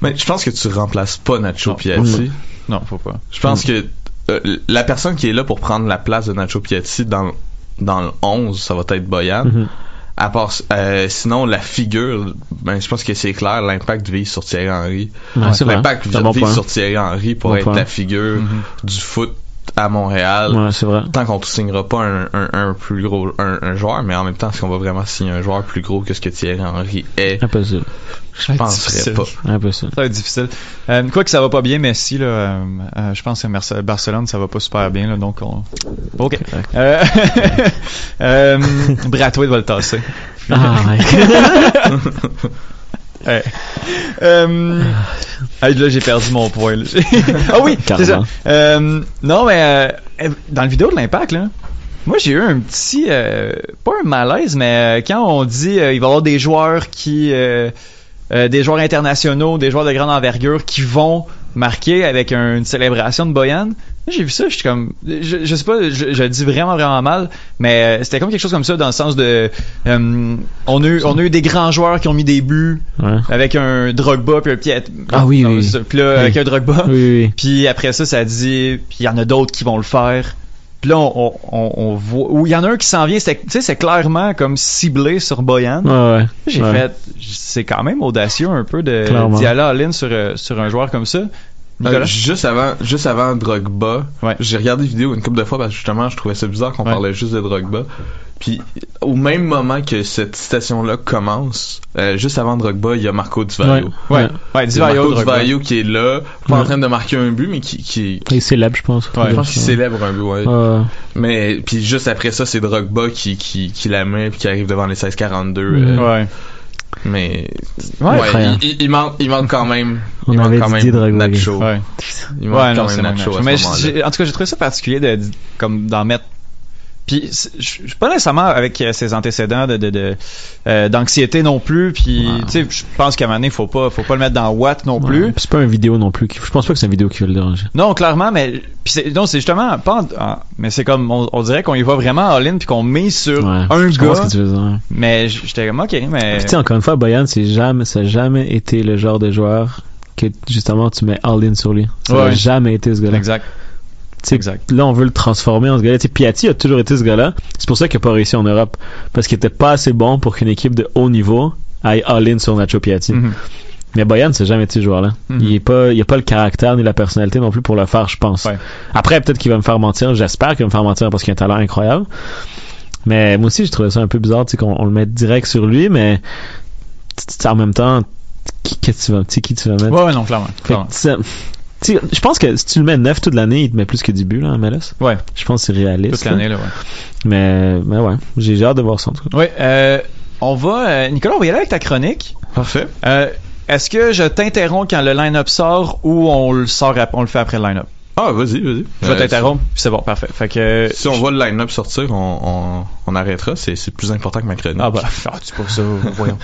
Mais je pense que tu remplaces pas Nacho Non. Piatti. Non, faut pas. Je pense que euh, la personne qui est là pour prendre la place de Nacho Piatti dans, dans le 11, ça va être Boyan. Mhm. À part, euh, sinon, la figure, ben, je pense que c'est clair, l'impact vise sur Thierry Henry. Ouais. L'impact bon vise point. sur Thierry Henry pour Bon être point. la figure Mhm. du foot à Montréal. Ouais, c'est vrai. Tant qu'on ne signera pas un, un, un plus gros un, un joueur, mais en même temps, est-ce qu'on va vraiment signer un joueur plus gros que ce que Thierry Henry est Impossible. Je penserais pas. Impossible. Ça va être difficile. Euh, quoi que ça va pas bien, Messi, là, euh, euh, je pense que Barcelone, ça va pas super bien, là, donc on... OK. Euh, euh, va le tasser. Ah, Ouais. Euh, ah, là, j'ai perdu mon point. là. ah oui, c'est ça. Euh, non, mais euh, dans le vidéo de l'impact, là, moi j'ai eu un petit, euh, pas un malaise, mais quand on dit il va y avoir des joueurs qui, des joueurs internationaux, des joueurs de grande envergure qui vont marquer avec un- une célébration de Boyan. J'ai vu ça, je suis comme, je, je sais pas, je, je le dis vraiment vraiment mal, mais euh, c'était comme quelque chose comme ça dans le sens de, euh, on a eu, on a eu des grands joueurs qui ont mis des buts Ouais. avec un Drogba puis un Piet. Ah oui, oui. Puis là, Oui. avec un Drogba. Oui. Puis après ça, ça dit, puis il y en a d'autres qui vont le faire. Puis là, on, on, on voit, ou il y en a un qui s'en vient, c'est, tu sais, c'est clairement comme ciblé sur Boyan. Ouais, ouais. J'ai Ouais. fait, c'est quand même audacieux un peu de d'y aller all-in sur, euh, sur un joueur comme ça. Euh, juste avant, juste avant Drogba, Ouais. j'ai regardé la vidéo une couple de fois parce que justement, je trouvais ça bizarre qu'on Ouais. parlait juste de Drogba. Puis, au même moment que cette citation-là commence, euh, juste avant Drogba, il y a Marco Di Vaio. ouais, ouais. ouais, C'est Di Vaio, Marco Di Drogba. Vaio qui est là, pas en train de marquer un but, mais qui, qui Il est célèbre, je pense. Ouais, je pense qu'il célèbre un but, ouais. Mais puis juste après ça, c'est Drogba qui qui qui la met puis qui arrive devant les 16-42. Mhm. euh, Ouais. Mais Ouais, ouais, il, il, il manque il manque quand même. On il manque avait quand Didier même. Nacho. Ouais. Il manque Ouais, quand non, même c'est Nacho, Nacho. à ce Mais en tout cas, j'ai trouvé ça particulier de- comme d'en mettre. Puis je je suis pas nécessairement avec euh, ses antécédents de de- de, euh, d'anxiété non plus. Puis tu sais, je pense qu'à un moment donné, faut pas faut pas le mettre dans Watt non plus. Puis C'est pas une vidéo non plus. Je pense pas que c'est une vidéo qui va le déranger. Non, clairement, mais puis c'est non, c'est justement pas. en- en- mais c'est comme on, on dirait qu'on y va vraiment all-in puis qu'on met sur Ouais. un gars. ce que tu veux dire. Mais j'étais comme ok, mais Puis, tu sais, encore une fois, Boyan, c'est jamais, ça a jamais été le genre de joueur que justement tu mets all-in sur lui. Ça a Ouais. jamais été ce gars-là. exact. Exact. Là, on veut le transformer en ce gars-là. Piatti a toujours été ce gars-là. C'est pour ça qu'il n'a pas réussi en Europe. Parce qu'il était pas assez bon pour qu'une équipe de haut niveau aille all-in sur Nacho Piatti. Mhm. Mais Boyan, c'est jamais été ce joueur-là. Mhm. Il est pas, il a pas le caractère ni la personnalité non plus pour le faire, je pense. Ouais. Après, peut-être qu'il va me faire mentir. J'espère qu'il va me faire mentir parce qu'il a un talent incroyable. Mais moi aussi, je trouvais ça un peu bizarre, qu'on on le mette direct sur lui, mais en même temps, qui, que tu vas, qui tu vas mettre? Ouais, ouais, non, clairement. Je pense que si tu le mets 9 toute l'année, il te met plus que 10 buts, là, en MLS. Ouais, Je pense que c'est réaliste. toute l'année là, ouais. Mais, mais ouais, j'ai j'ai hâte de voir ça en tout cas. Ouais, euh, on va euh, Nicolas, on va y aller avec ta chronique. Parfait. Euh, est-ce que je t'interromps quand le line-up sort ou on le sort on le fait après le line-up? Ah, vas-y, vas-y. Je vais Euh, t'interrompre, puis c'est bon, parfait. Fait que Si on voit le line-up sortir, on, on, on arrêtera. C'est c'est plus important que ma chronique. Ah bah, ah, tu pas ça, voyons.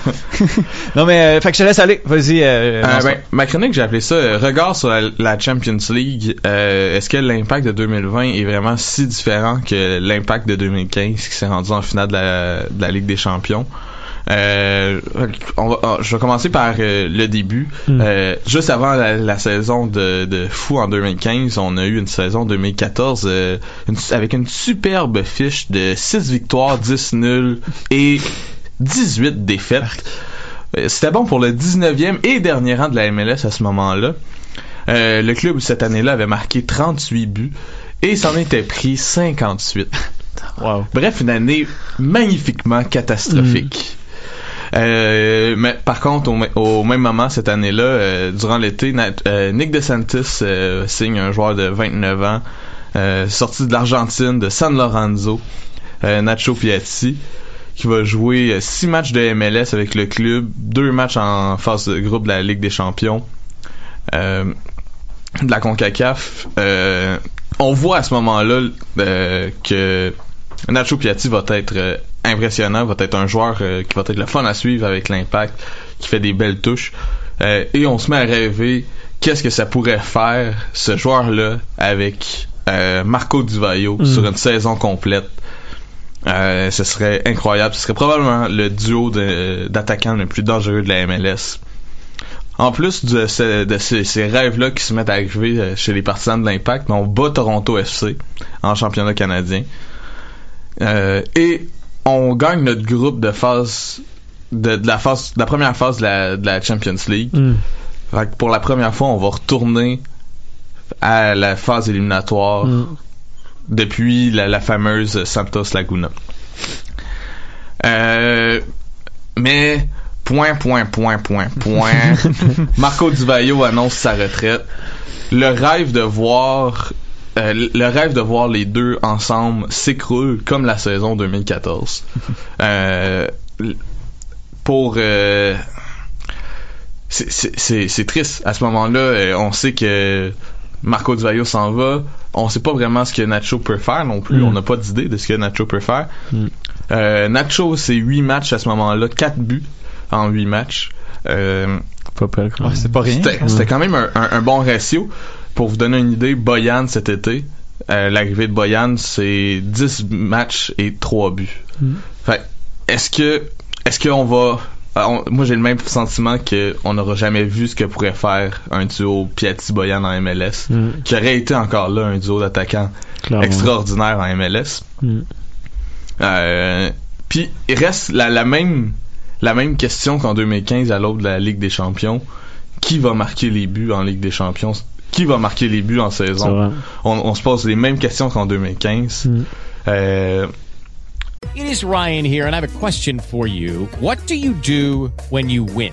non mais euh, fait que je te laisse aller. Vas-y. Euh, Euh, ben, ma chronique, j'ai appelé ça euh, Regard sur la, la Champions League. Euh, Est-ce que l'impact de 2020 est vraiment si différent que l'impact de 2015 qui s'est rendu en finale de la, de la Ligue des Champions? Euh, on va, ah, je vais commencer par euh, le début. Mm. Euh, juste avant la, la saison de, de fou en 2015, on a eu une saison 2014 euh, une- avec une superbe fiche de 6 victoires, 10 nuls et 18 défaites. C'était bon pour le 19e et dernier rang de la MLS à ce moment-là. Euh, le club cette année-là avait marqué 38 buts et s'en était pris 58. Wow. Bref, une année magnifiquement catastrophique. Euh, mais par contre, au, me- au même moment cette année-là, euh, durant l'été, euh, Nick DeSantis signe un joueur de 29 ans, sorti de l'Argentine, de San Lorenzo, Nacho Piatti, qui va jouer 6 matchs de MLS avec le club, deux matchs en phase de groupe de la Ligue des Champions, de la CONCACAF. On voit à ce moment-là que Nacho Piatti va être impressionnant, va être un joueur euh, qui va être le fun à suivre avec l'impact, qui fait des belles touches. Euh, et on se met à rêver qu'est-ce que ça pourrait faire ce joueur-là avec euh, Marco Di Vaio Mm. sur une saison complète. Ce serait incroyable. Ce serait probablement le duo d'attaquants le plus dangereux de la MLS. En plus de, ce- de ces, ces rêves-là qui se mettent à arriver chez les partisans de l'Impact, on bat Toronto FC en championnat canadien. Euh, et on gagne notre groupe de phase de, de la phase de la première phase de la, de la Champions League. Mm. Fait que pour la première fois, on va retourner à la phase éliminatoire Mm. depuis la, la fameuse Santos Laguna. Euh, mais point, point, point, point, point. Marco Di Vaio annonce sa retraite. Le rêve de voir euh, le rêve de voir les deux ensemble s'écroule comme la saison 2014. Euh, pour euh, c'est- triste à ce moment-là. on sait que Marco Di Vaio s'en va. On sait pas vraiment ce que Nacho peut faire non plus. Mm. On n'a pas d'idée de ce que Nacho peut faire. Mm. Euh, Nacho, c'est 8 matchs à ce moment-là, 4 buts en 8 matchs. Euh, Pas pire, quand Ah, c'est pas rien. c'était quand même un, un- un bon ratio. Pour vous donner une idée, Boyan cet été, euh, l'arrivée de Boyan, c'est 10 matchs et 3 buts. Mm. Fait est-ce que est-ce qu'on va on- moi j'ai le même sentiment que on n'aura jamais vu ce que pourrait faire un duo Piatti Boyan en MLS Mm, qui aurait été encore là un duo d'attaquants extraordinaire en MLS. Mm. Euh, Puis il reste la, la même la même question qu'en 2015 à l'aube de la Ligue des Champions. Qui va marquer les buts en Ligue des Champions? Qui va marquer les buts en saison? On, on se pose les mêmes questions qu'en 2015. Mm. Euh, It is Ryan here, and I have a question for you. What do you do when you win?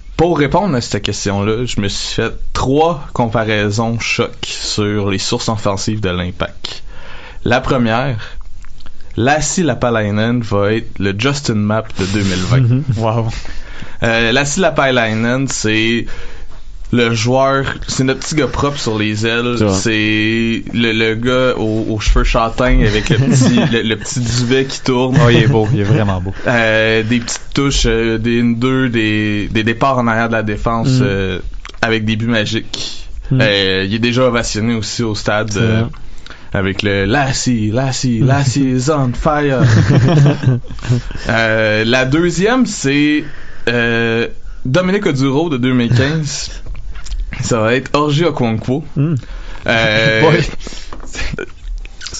pour répondre à cette question-là, je me suis fait trois comparaisons choc sur les sources offensives de l'impact. La première, Lassi Lapalainen va être le Justin Map de 2020. Wow. Euh, Lassi Lapalainen, c'est le joueur, c'est notre petit gars propre sur les ailes. C'est le, le gars aux, aux cheveux châtains avec le petit, le, le petit duvet qui tourne. Oh, il est beau, il est vraiment beau. Euh, des petites touches, euh, des 1-2, des, des départs en arrière de la défense Mm. euh, avec des buts magiques. Mm. Euh, il est déjà ovationné aussi au stade euh, avec le Lassie, Lassie, Lassie is on fire. Euh, la deuxième, c'est euh, Dominique Oduro de 2015. Ça va être Orgi Okonkwo. Mm. Euh,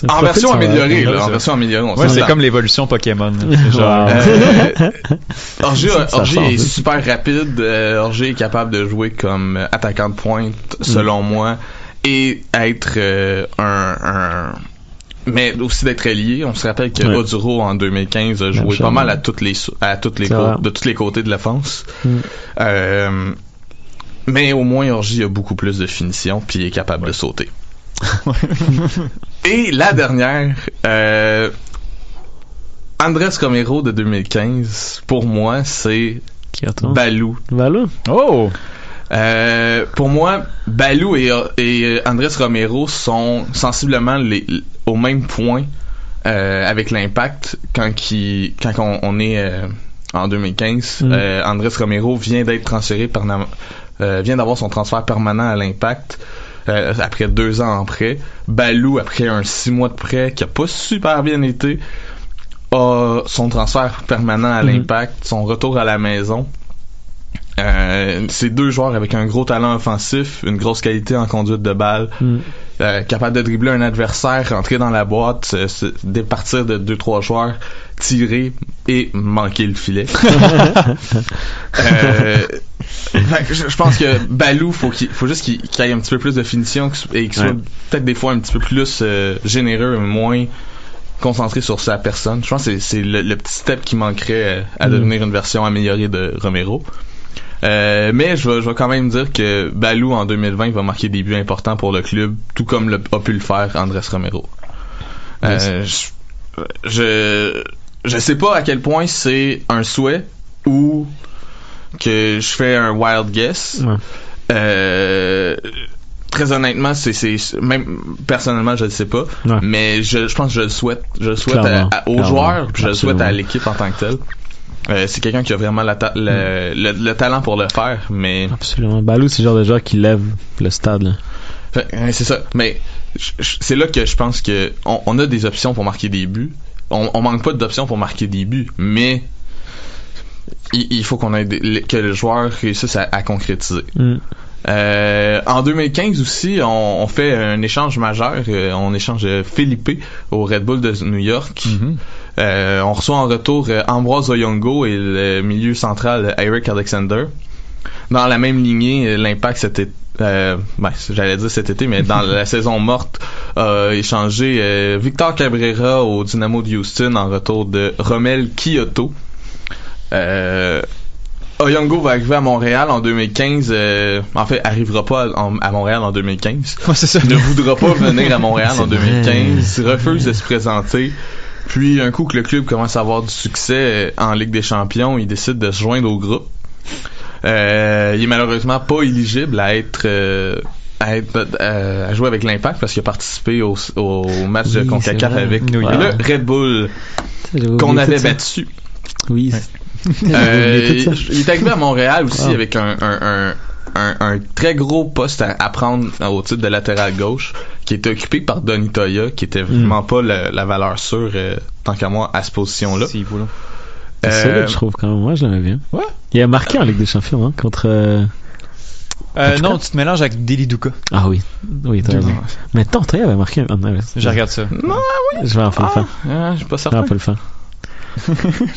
en version améliorée, là, en version améliorée. on Ouais, c'est comme l'évolution Pokémon. Genre. Euh, est super rapide. Euh, Orgé est capable de jouer comme attaquant de pointe, selon moi, et être euh, un, un- mais aussi d'être allié. On se rappelle que Ouais. Oduro en 2015 a joué pas mal à toutes les à toutes les de tous les côtés de l'offense. Mm. Euh, mais au moins Orgy a beaucoup plus de finition puis il est capable de sauter. Et la dernière, euh, Andrés Romero de 2015, pour moi, c'est? Balou. Voilà. oh! Euh, pour moi, Balou et, et Andrés Romero sont sensiblement les, au même point euh, avec l'impact quand, qui, quand on, on est euh, en 2015. Mm. Euh, Andrés Romero vient d'être transféré par euh, vient d'avoir son transfert permanent à l'impact. euh, après deux ans en prêt, Balou après un six mois de prêt qui a pas super bien été, a son transfert permanent à Mhm. l'impact, son retour à la maison. Euh, c'est deux joueurs avec un gros talent offensif, une grosse qualité en conduite de balle, Mm. euh, capable de dribbler un adversaire, rentrer dans la boîte, se, se départir de deux trois joueurs, tirer et manquer le filet. euh, je, je pense que Balou, faut qu'il faut juste qu'il qu'il ait un petit peu plus de finition et qu'il soit Ouais. peut-être des fois un petit peu plus euh, généreux, moins concentré sur sa personne. Je pense que c'est- le, le petit step qui manquerait à Mm. devenir une version améliorée de Romero. Euh, mais je vais, je vais quand même dire que Balou en 2020 va marquer des buts importants pour le club, tout comme le, a pu le faire Andrés Romero. Euh, je, je- je sais pas à quel point c'est un souhait ou que je fais un wild guess. Ouais. Euh, très honnêtement, c'est, c'est même personnellement, je ne sais pas, Ouais. mais je, je pense que je le souhaite, je le souhaite à- à- aux clairement, joueurs, puis je le souhaite à l'équipe en tant que tel. Euh, c'est quelqu'un qui a vraiment la ta- le, le- le talent pour le faire, mais Absolument. Balou, c'est le genre de joueur qui lève le stade. C'est ça. Mais c'est là que je pense que on, on a des options pour marquer des buts. On, on manque pas d'options pour marquer des buts, mais il, il faut qu'on ait des- que le joueur réussisse à, à concrétiser. Mm. Euh, en 2015 aussi, on, on fait un échange majeur. Euh, on échange Felipe au Red Bull de New York. Euh, on reçoit en retour euh, Ambroise Oyongo et le milieu central euh, Eric Alexander. Dans la même lignée, euh, l'impact c'était euh, ben, j'allais dire cet été, mais dans la saison morte, a échangé euh, Victor Cabrera au Dynamo de Houston en retour de Romel Kyoto. Euh, Oyongo va arriver à Montréal en 2015. euh, en fait, arrivera pas à, en- à Montréal en 2015. c'est ça. Ne voudra pas venir à Montréal en C'est vrai. 2015. Refuse de se présenter. Puis, un coup que le club commence à avoir du succès en Ligue des Champions, il décide de se joindre au groupe. Euh, il est malheureusement pas éligible à être euh, à, être, euh, à jouer avec l'Impact parce qu'il a participé au, au match de Oui, CONCACAF c'est vrai. avec le. Red Bull qu'on avait battu. Oui. Euh, il est arrivé à Montréal aussi Wow. avec un, un, un, un, un très gros poste à, à prendre au titre de latéral gauche qui était occupé par Donny Toya qui était vraiment pas la, la valeur sûre euh, tant qu'à moi à cette position là. Si, voilà. C'est Euh, solide, je trouve quand même. Moi, je l'aimais bien. Ouais. Il a marqué en Ligue des Champions hein, contre. euh, Euh, non, cas. tu te mélanges avec Deli Duca. Ah oui. Oui, t'as raison. Mais tant, Toya avait marqué. Ah, ouais, Je regarde ça. Je vais en faire le faire. Ah, je suis pas Je vais certain. en faire le faire. Il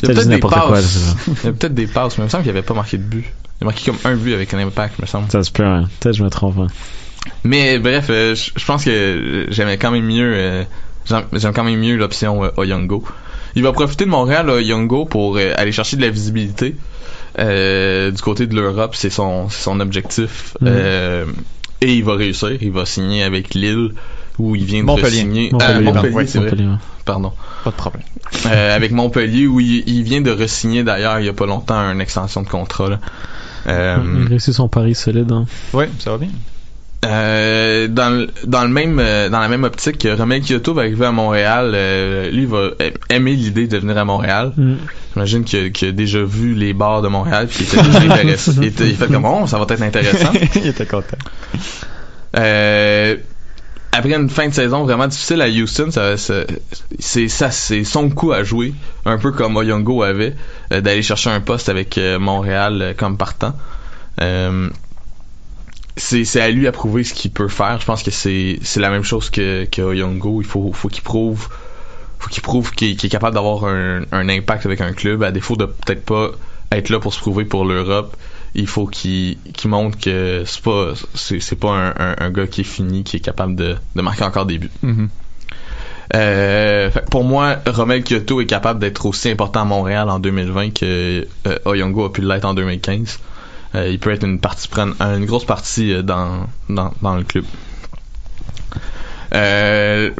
y a Peut-être des quoi, passes. pas. Il y a peut-être des passes, mais il me semble qu'il avait pas marqué de but. Il a marqué comme un but avec un impact, me semble. Ça se peut, hein. Peut-être que je me trompe. hein. Mais bref, euh, je pense que j'aimais quand même mieux euh, j'aime quand même mieux l'option euh, Oyongo. Il va profiter de Montréal Oyongo pour euh, aller chercher de la visibilité euh, du côté de l'Europe, c'est son objectif Mhm. Euh, et il va réussir, il va signer avec Lille où il vient de Montpellier. signer Montpellier, Montpellier, pardon. c'est vrai. Ouais. Pardon. Pas de problème. Euh, avec Montpellier où il, il vient de re-signer d'ailleurs il y a pas longtemps une extension de contrat là. Euh, Il a réussi son pari solide. Hein. Ouais, ça va bien. Euh, dans, le- dans le même euh, dans la même optique, Romel Kyoto va arriver à Montréal. euh, lui il va aimer l'idée de venir à Montréal. Mm. J'imagine qu'il a, déjà vu les bars de Montréal puis qu'il était déjà intéressé. Il, était, il fait comme oh ça va être intéressant. Il était content. Euh, après une fin de saison vraiment difficile à Houston, ça, ça- c'est ça, c'est son coup à jouer, un peu comme Oyongo avait, d'aller chercher un poste avec Montréal comme partant. C'est à lui à prouver ce qu'il peut faire. Je pense que c'est la même chose que que Oyongo. Il faut faut qu'il prouve faut qu'il prouve qu'il est capable d'avoir un, un impact avec un club à défaut de peut-être pas être là pour se prouver pour l'Europe. Il faut qu'il montre que c'est pas c'est pas un, un, un gars qui est fini, qui est capable de, de marquer encore des buts. Mhm. Euh, pour moi, Romel Kyoto est capable d'être aussi important à Montréal en 2020 que euh, Oyongo a pu l'être en 2015. Euh, il peut être une partie une grosse partie euh, dans, dans, dans le club. Euh,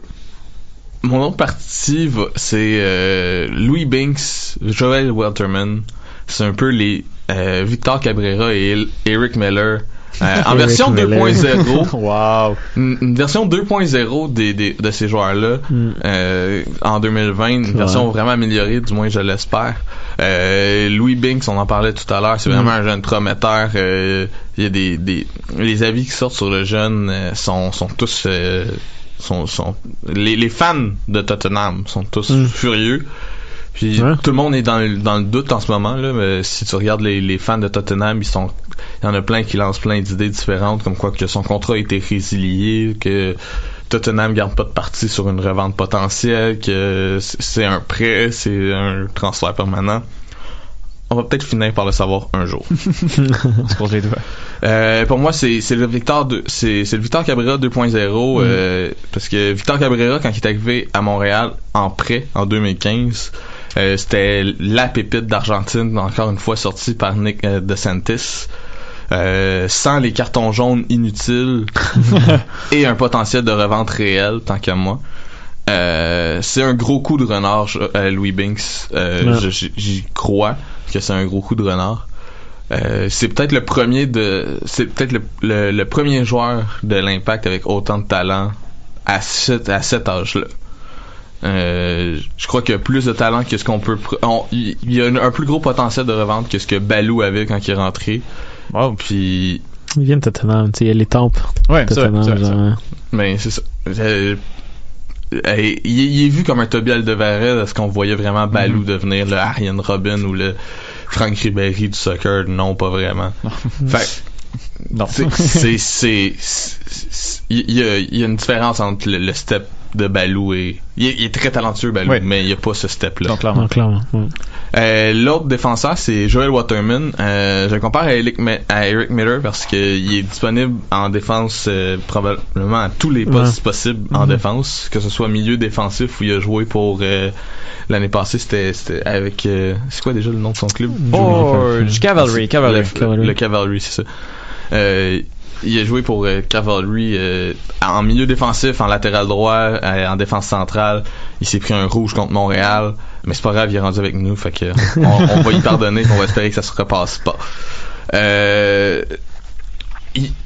mon autre partie, c'est Louis Binks, Joel Welterman. C'est un peu les Victor Cabrera et Eric Miller. Euh, en version Miller. 2.0 Wow. une, une version 2.0 des, des, de ces joueurs-là Mm. euh, en 2020, une version vrai. vraiment améliorée, du moins je l'espère. Euh, Louis Binks, on en parlait tout à l'heure, c'est Mm. vraiment un jeune prometteur. euh, Il y a des, des les avis qui sortent sur le jeune euh, sont, sont tous euh, sont, sont les, les fans de Tottenham sont tous Mm. furieux. Puis Ouais. tout le monde est dans le, dans le doute en ce moment là, mais si tu regardes les, les fans de Tottenham, ils sont il y en a plein qui lancent plein d'idées différentes comme quoi que son contrat a été résilié, que Tottenham garde pas de parti sur une revente potentielle, que c'est un prêt, c'est un transfert permanent. On va peut-être finir par le savoir un jour. Euh, pour moi, c'est c'est le Victor c'est c'est le Victor Cabrera 2.0 euh, parce que Victor Cabrera quand il est arrivé à Montréal en prêt en 2015, euh, c'était la pépite d'Argentine encore une fois sortie par Nick euh, DeSantis. Euh, sans les cartons jaunes inutiles et un potentiel de revente réel tant qu'à moi. Euh, c'est un gros coup de renard, euh, Louis Binks. Euh, Ouais. J'y crois que c'est un gros coup de renard. Euh, c'est peut-être le premier de, c'est peut-être le, le, le premier joueur de l'Impact avec autant de talent à cet, à cet âge-là. Euh, je crois qu'il y a plus de talent que ce qu'on peut. il y a un, un plus gros potentiel de revente que ce que Balou avait quand il est rentré. Puis Il vient de Tottenham, tu sais, il y a les tempes. Ouais, c'est. Mais c'est ça. Euh, il, il est vu comme un Toby Alderweireld est-ce qu'on voyait vraiment Balou devenir le Ariane Robin ou le Frank Ribéry du soccer? Non pas vraiment fait Non. c'est il y a, il y a une différence entre le, le step de Balou et il est, il est très talentueux Balou Oui. mais il n'y a pas ce step là Donc, clairement. Euh, L'autre défenseur, c'est Joel Waterman. Euh, je le compare à Eric, Mi- à Eric Miller parce qu'il est disponible en défense euh, probablement à tous les postes Ouais. possibles en défense, que ce soit milieu défensif où il a joué pour euh, l'année passée, c'était c'était avec euh, c'est quoi déjà le nom de son club? Oh, du Cavalry, Cavalry. Le, Cavalry. le Cavalry, c'est ça. Euh, il a joué pour euh, Cavalry euh, en milieu défensif, en latéral droit, euh, en défense centrale. Il s'est pris un rouge contre Montréal, mais c'est pas grave, il est rendu avec nous, fait que on, on va y pardonner, on va espérer que ça se repasse pas.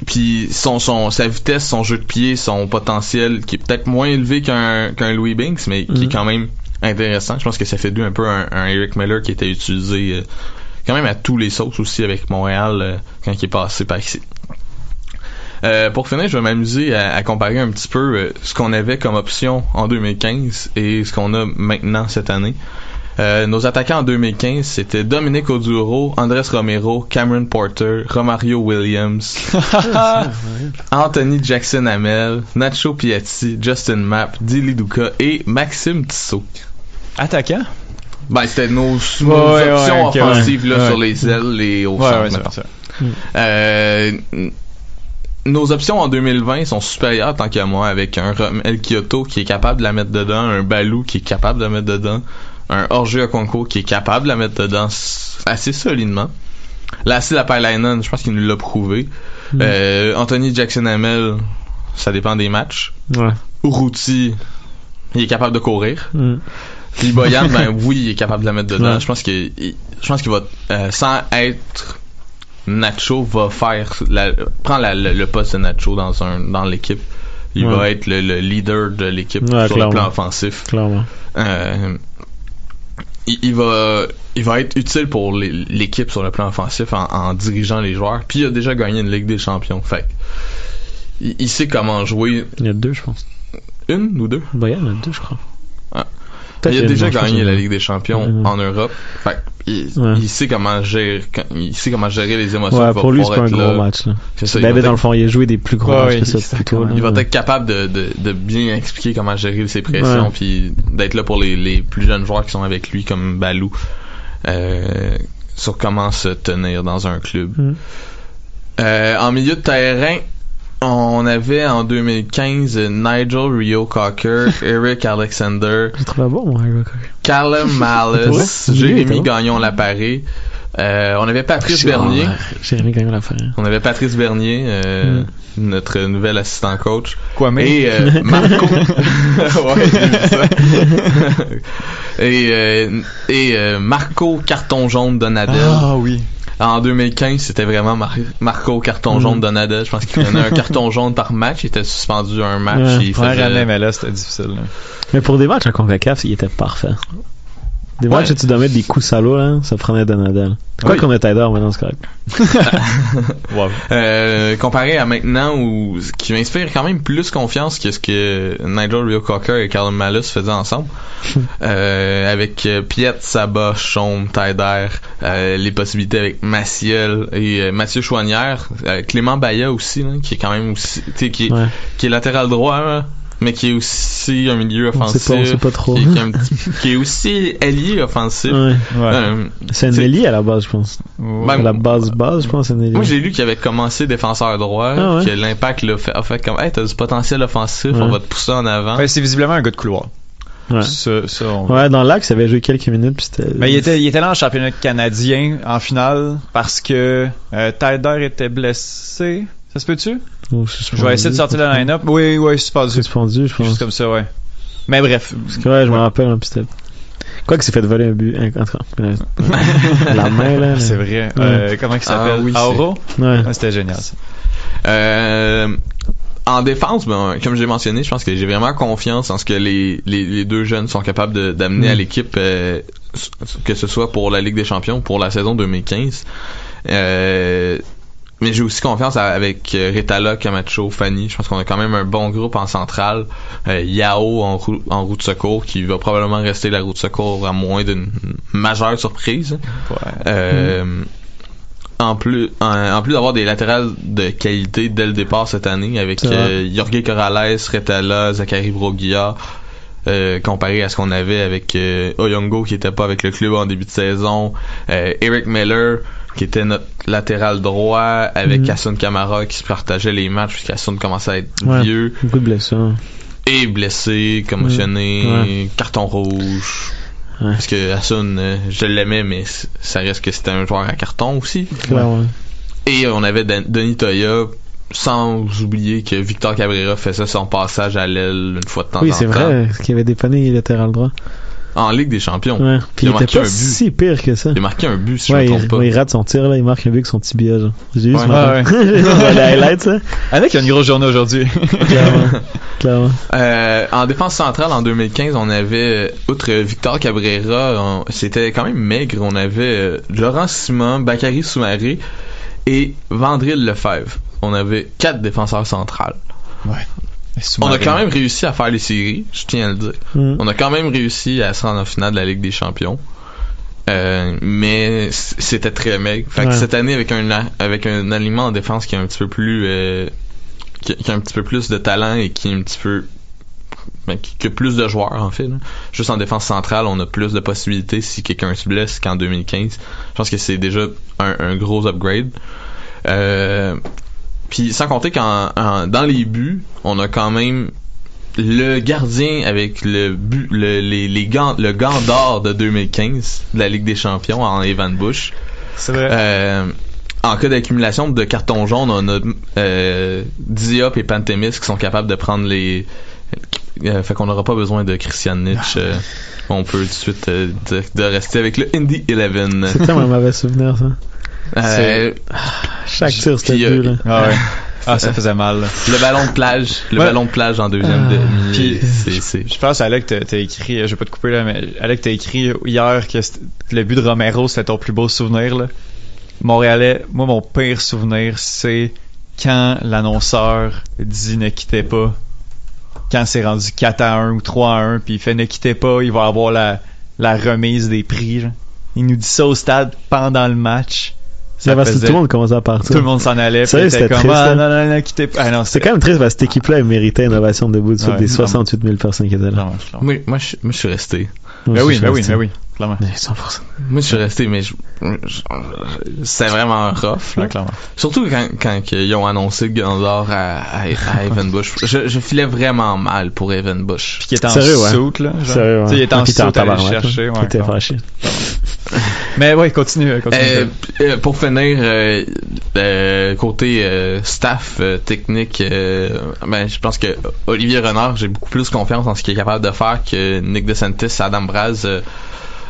Puis son, son sa vitesse, son jeu de pied, son potentiel qui est peut-être moins élevé qu'un qu'un Louis Binks, mais qui est Mhm. quand même intéressant. Je pense que ça fait d'eux un peu un, un Eric Miller qui était utilisé quand même à tous les sauces aussi avec Montréal euh, quand il est passé par ici. Euh, pour finir, je vais m'amuser à, à comparer un petit peu euh, ce qu'on avait comme option en 2015 et ce qu'on a maintenant cette année. Euh, nos attaquants en 2015, c'était Dominique Oduro, Andrés Romero, Cameron Porter, Romario Williams, Anthony Jackson Hamel, Nacho Piatti, Justin Mapp, Dilly Duca et Maxime Tissot. Attaquant? Ben, c'était nos, nos Ouais, ouais, options ok, offensives là, ouais. sur les ailes et au Ouais, centre. ouais, c'est ça. Euh, nos options en 2020 sont supérieures tant qu'à moi avec un Romel Kyoto qui est capable de la mettre dedans, un Balou qui est capable de la mettre dedans, un Orgé Okonko qui est capable de la mettre dedans assez solidement. Lassie Lapalainen, je pense qu'il nous l'a prouvé. Mm. Euh, Anthony Jackson Hamel, ça dépend des matchs. Ouais. Uruti, il est capable de courir. Mm. Puis Boyan, ben oui, il est capable de la mettre dedans. Ouais. Je pense que il- je pense qu'il va euh, sans être Nacho va faire la, prend la- le, le poste de Nacho dans un dans l'équipe. Il Ouais. va être le, le leader de l'équipe Ouais, sur clairement. le plan offensif. Clairement. Euh, il, il va il va être utile pour l'équipe sur le plan offensif en, en dirigeant les joueurs. Puis il a déjà gagné une Ligue des Champions. Fait il, il sait comment jouer Il y a deux, je pense. une ou deux? Ben, il y en a deux, je crois. Ah. Il a déjà gagné la Ligue des Champions Ouais. en Europe. Fait il, Ouais. il sait comment gérer il sait comment gérer les émotions. Ouais, pour lui, c'est pas un être gros match. Ça, dans le fond, il a joué des plus gros matchs que il- ça plutôt. là. il va être capable de, de, de bien expliquer comment gérer ses pressions puis d'être là pour les, les plus jeunes joueurs qui sont avec lui comme Balou euh, sur comment se tenir dans un club. Mm. Euh, en milieu de terrain, on avait en 2015 Nigel Rio Cocker, Eric Alexander, bon. Callum Malice, Jérémy. Gagnon Laparé. Euh, on avait Patrice Bernier. Ouais. On avait Patrice Bernier, euh, Mm. notre nouvel assistant coach. Quoi, mais? Et euh, Marco. ouais, et euh, et euh, Marco Carton Jaune Donadel. Ah oui. En 2015, c'était vraiment Mar- Marco Carton Mm. Jaune Donadel. Je pense qu'il prenait un carton jaune par match. Il était suspendu un match. Ouais. il faisait- année, mais là, c'était difficile. là. Mais pour des matchs à CONCACAF, il était parfait. Des Ouais. matchs où tu dois mettre des coups salauds, là, ça prenait Donadel. Quoi Oui. qu'on est Tider maintenant, c'est correct. Wow. Euh, comparé à maintenant où ce qui m'inspire quand même plus confiance que ce que Nigel Rio Cocker et Carl Malus faisaient ensemble euh, avec euh, Piet, Saba, Chaume, Taider euh, les possibilités avec Maciel et euh, Mathieu Chouanière euh, Clément Baya aussi là, qui est quand même aussi tu sais, qui, est- Ouais. qui est latéral droit là, mais qui est aussi un milieu On offensif sait pas, on sait pas trop. qui, est, qui est un petit- qui est aussi ailier offensif Ouais. Ouais. Euh, C'est un C'est- ailier à la base, je pense. Ben, à la base, base, je pense, c'est un ailier. moi, j'ai lu qu'il avait commencé défenseur droit, Ah ouais? que l'impact l'a fait, a fait comme, hey, t'as du potentiel offensif, Ouais. on va te pousser en avant. Ouais, c'est visiblement un gars de couloir. Ouais. Ça, ça, on- Ouais, dans l'axe, il avait joué quelques minutes, puis c'était. Mais il était, il était là en championnat canadien en finale parce que euh, Tyler était blessé. Ça se peut-tu? Oh, Je vais essayer de sortir le line-up. Oui, oui, suspendu. Suspendu, je pense. comme ça, ouais. Mais bref. Parce que ouais, je me rappelle, hein, c'était. Quoi que c'est fait voler un but. Euh, la main, là. C'est vrai. Ouais. Euh, comment il s'appelle? Ah oui, Auro? Ouais. Ah, C'était génial, ça. Euh, en défense, ben, comme j'ai mentionné, je pense que j'ai vraiment confiance en ce que les, les, les deux jeunes sont capables de- d'amener Mm. à l'équipe, euh, s- que ce soit pour la Ligue des Champions, pour la saison 2015. Euh, mais j'ai aussi confiance à- avec euh, Retala, Camacho, Fanny. Je pense qu'on a quand même un bon groupe en centrale. Euh, Yao en, rou- en route de secours, qui va probablement rester la route de secours à moins d'une majeure surprise. Euh, en plus, en, en plus d'avoir des latérales de qualité dès le départ cette année avec euh, Jorge Corrales, Retala, Zachary Broguilla, euh, comparé à ce qu'on avait avec euh, Oyongo qui était pas avec le club en début de saison, euh, Eric Miller qui était notre latéral droit avec Mhm. Hassan Kamara qui se partageait les matchs puisque Hassan commençait à être Ouais. vieux Beaucoup de blessures. et blessé, commotionné. Ouais. carton rouge. Ouais. Parce que Hassan, euh, je l'aimais, mais ça reste que c'était un joueur à carton aussi. Et on avait Dan- Denis Toya, sans oublier que Victor Cabrera faisait son passage à l'aile une fois de temps Oui, en c'est temps. vrai, parce qu'il avait dépanné latéral droit. En Ligue des Champions. Ouais. Puis il il a était marqué pas un but. si pire que ça. Il a marqué un but, si ouais, je me il, trompe pas. ouais, il rate son tir, là, il marque un but avec son tibia, genre. J'ai vu Ouais. ce matin. Ouais, J'ai vu dans les highlights, ça. Avec une grosse journée aujourd'hui. Clairement. Clairement. Euh, en défense centrale, en 2015, on avait, outre Victor Cabrera, on- c'était quand même maigre. On avait euh, Laurent Simon, Bakary Soumaré et Vandril Lefebvre. On avait quatre défenseurs centrales. On a quand même réussi à faire les séries, je tiens à le dire. Mm. On a quand même réussi à se rendre en finale de la Ligue des Champions. Euh, mais c'était très maigre. Fait que Ouais. cette année, avec un, a- avec un aliment en défense qui est un petit peu plus, euh, qui, qui a un petit peu plus de talent et qui est un petit peu, ben, qui, qui a plus de joueurs, en fait, là. Juste en défense centrale, on a plus de possibilités si quelqu'un se blesse qu'en 2015. Je pense que c'est déjà un, un gros upgrade. Euh, puis sans compter qu'en en- dans les buts, on a quand même le gardien avec le but, le, les, les gants, le gant d'or de 2015 de la Ligue des Champions en Evan Bush. C'est vrai. Euh, en cas d'accumulation de cartons jaunes, on a euh, Diop et Pantemis qui sont capables de prendre les. Euh, fait qu'on n'aura pas besoin de Christian Nietzsche. euh, on peut tout de suite euh, de, de rester avec le Indy 11. C'est un mauvais souvenir, ça. Euh, Chaque tir, c'était euh, but, là. Ah ouais. Ah, ça faisait mal. là. le ballon de plage, le Ouais. ballon de plage en deuxième Ah. demi. Puis- c'est, c'est, Je pense, Alec, t'as t'as écrit, je vais pas te couper là, mais Alec, t'as écrit hier que le but de Romero, c'était ton plus beau souvenir, là. Montréalais, moi, mon pire souvenir, c'est quand l'annonceur dit ne quittez pas. Quand c'est rendu 4 à 1 ou 3 à 1, puis il fait ne quittez pas, il va avoir la, la remise des prix, genre. Il nous dit ça au stade pendant le match. C'est parce que faisait- tout le monde commençait à partir. Tout le monde s'en allait, c'était comme, triste, ah, non, non, non, quittez pas. Ah non, C'est quand même triste parce que cette équipe-là, elle méritait une ovation debout de Ouais, des clairement. 68 000 personnes qui étaient là. Clairement. moi, moi, je, moi, je suis resté. Ben oui, Je ben oui, ben oui, clairement. Mais 100%. Moi, je suis resté, mais je, je- c'était vraiment rough. là. Ouais, clairement. Surtout quand, quand ils ont annoncé le Gandor à, à, à Evan Bush. Je, je filais vraiment mal pour Evan Bush. Puis qui était en Sérieux, ouais. là. genre. Sérieux, Tu sais, il était en soute à aller chercher. Ouais, t'es clairement. fâché. Mais ouais, continue, continue. Euh, euh, pour finir, euh, euh, côté euh, staff euh, technique, euh, ben, je pense que Olivier Renard, j'ai beaucoup plus confiance en ce qu'il est capable de faire que Nick DeSantis, Adam Braz.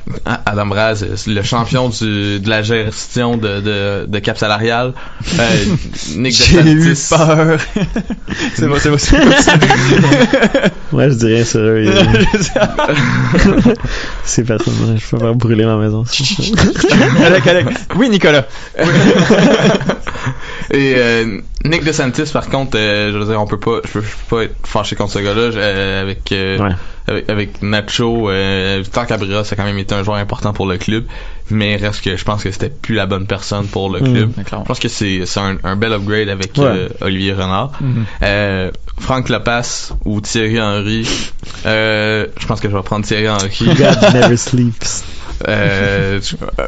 Euh, Adam Braz, euh, le champion du, de la gestion de, de, de cap salarial. Euh, Nick J'ai eu DeSantis. peur. c'est bon, c'est bon, c'est bon. Ouais, je dis rien sur eux. il- C'est personne. Je peux pas brûler ma maison. Alec, Alec. Oui, Nicolas. Et euh, Nick DeSantis, par contre, euh, je veux dire, on peut pas, je peux, je peux pas être fâché contre ce gars-là euh, avec, euh, Ouais. Avec avec Nacho. Euh, Victor Cabrera, ça a quand même été un joueur important pour le club, mais reste que je pense que c'était plus la bonne personne pour le Mm. club. Je pense que c'est c'est un, un bel upgrade avec Ouais. euh, Olivier Renard. Mhm. Euh, Franck Lopas ou Thierry Henry. Euh, je pense que je vais prendre Thierry Henry. God never sleeps. Euh,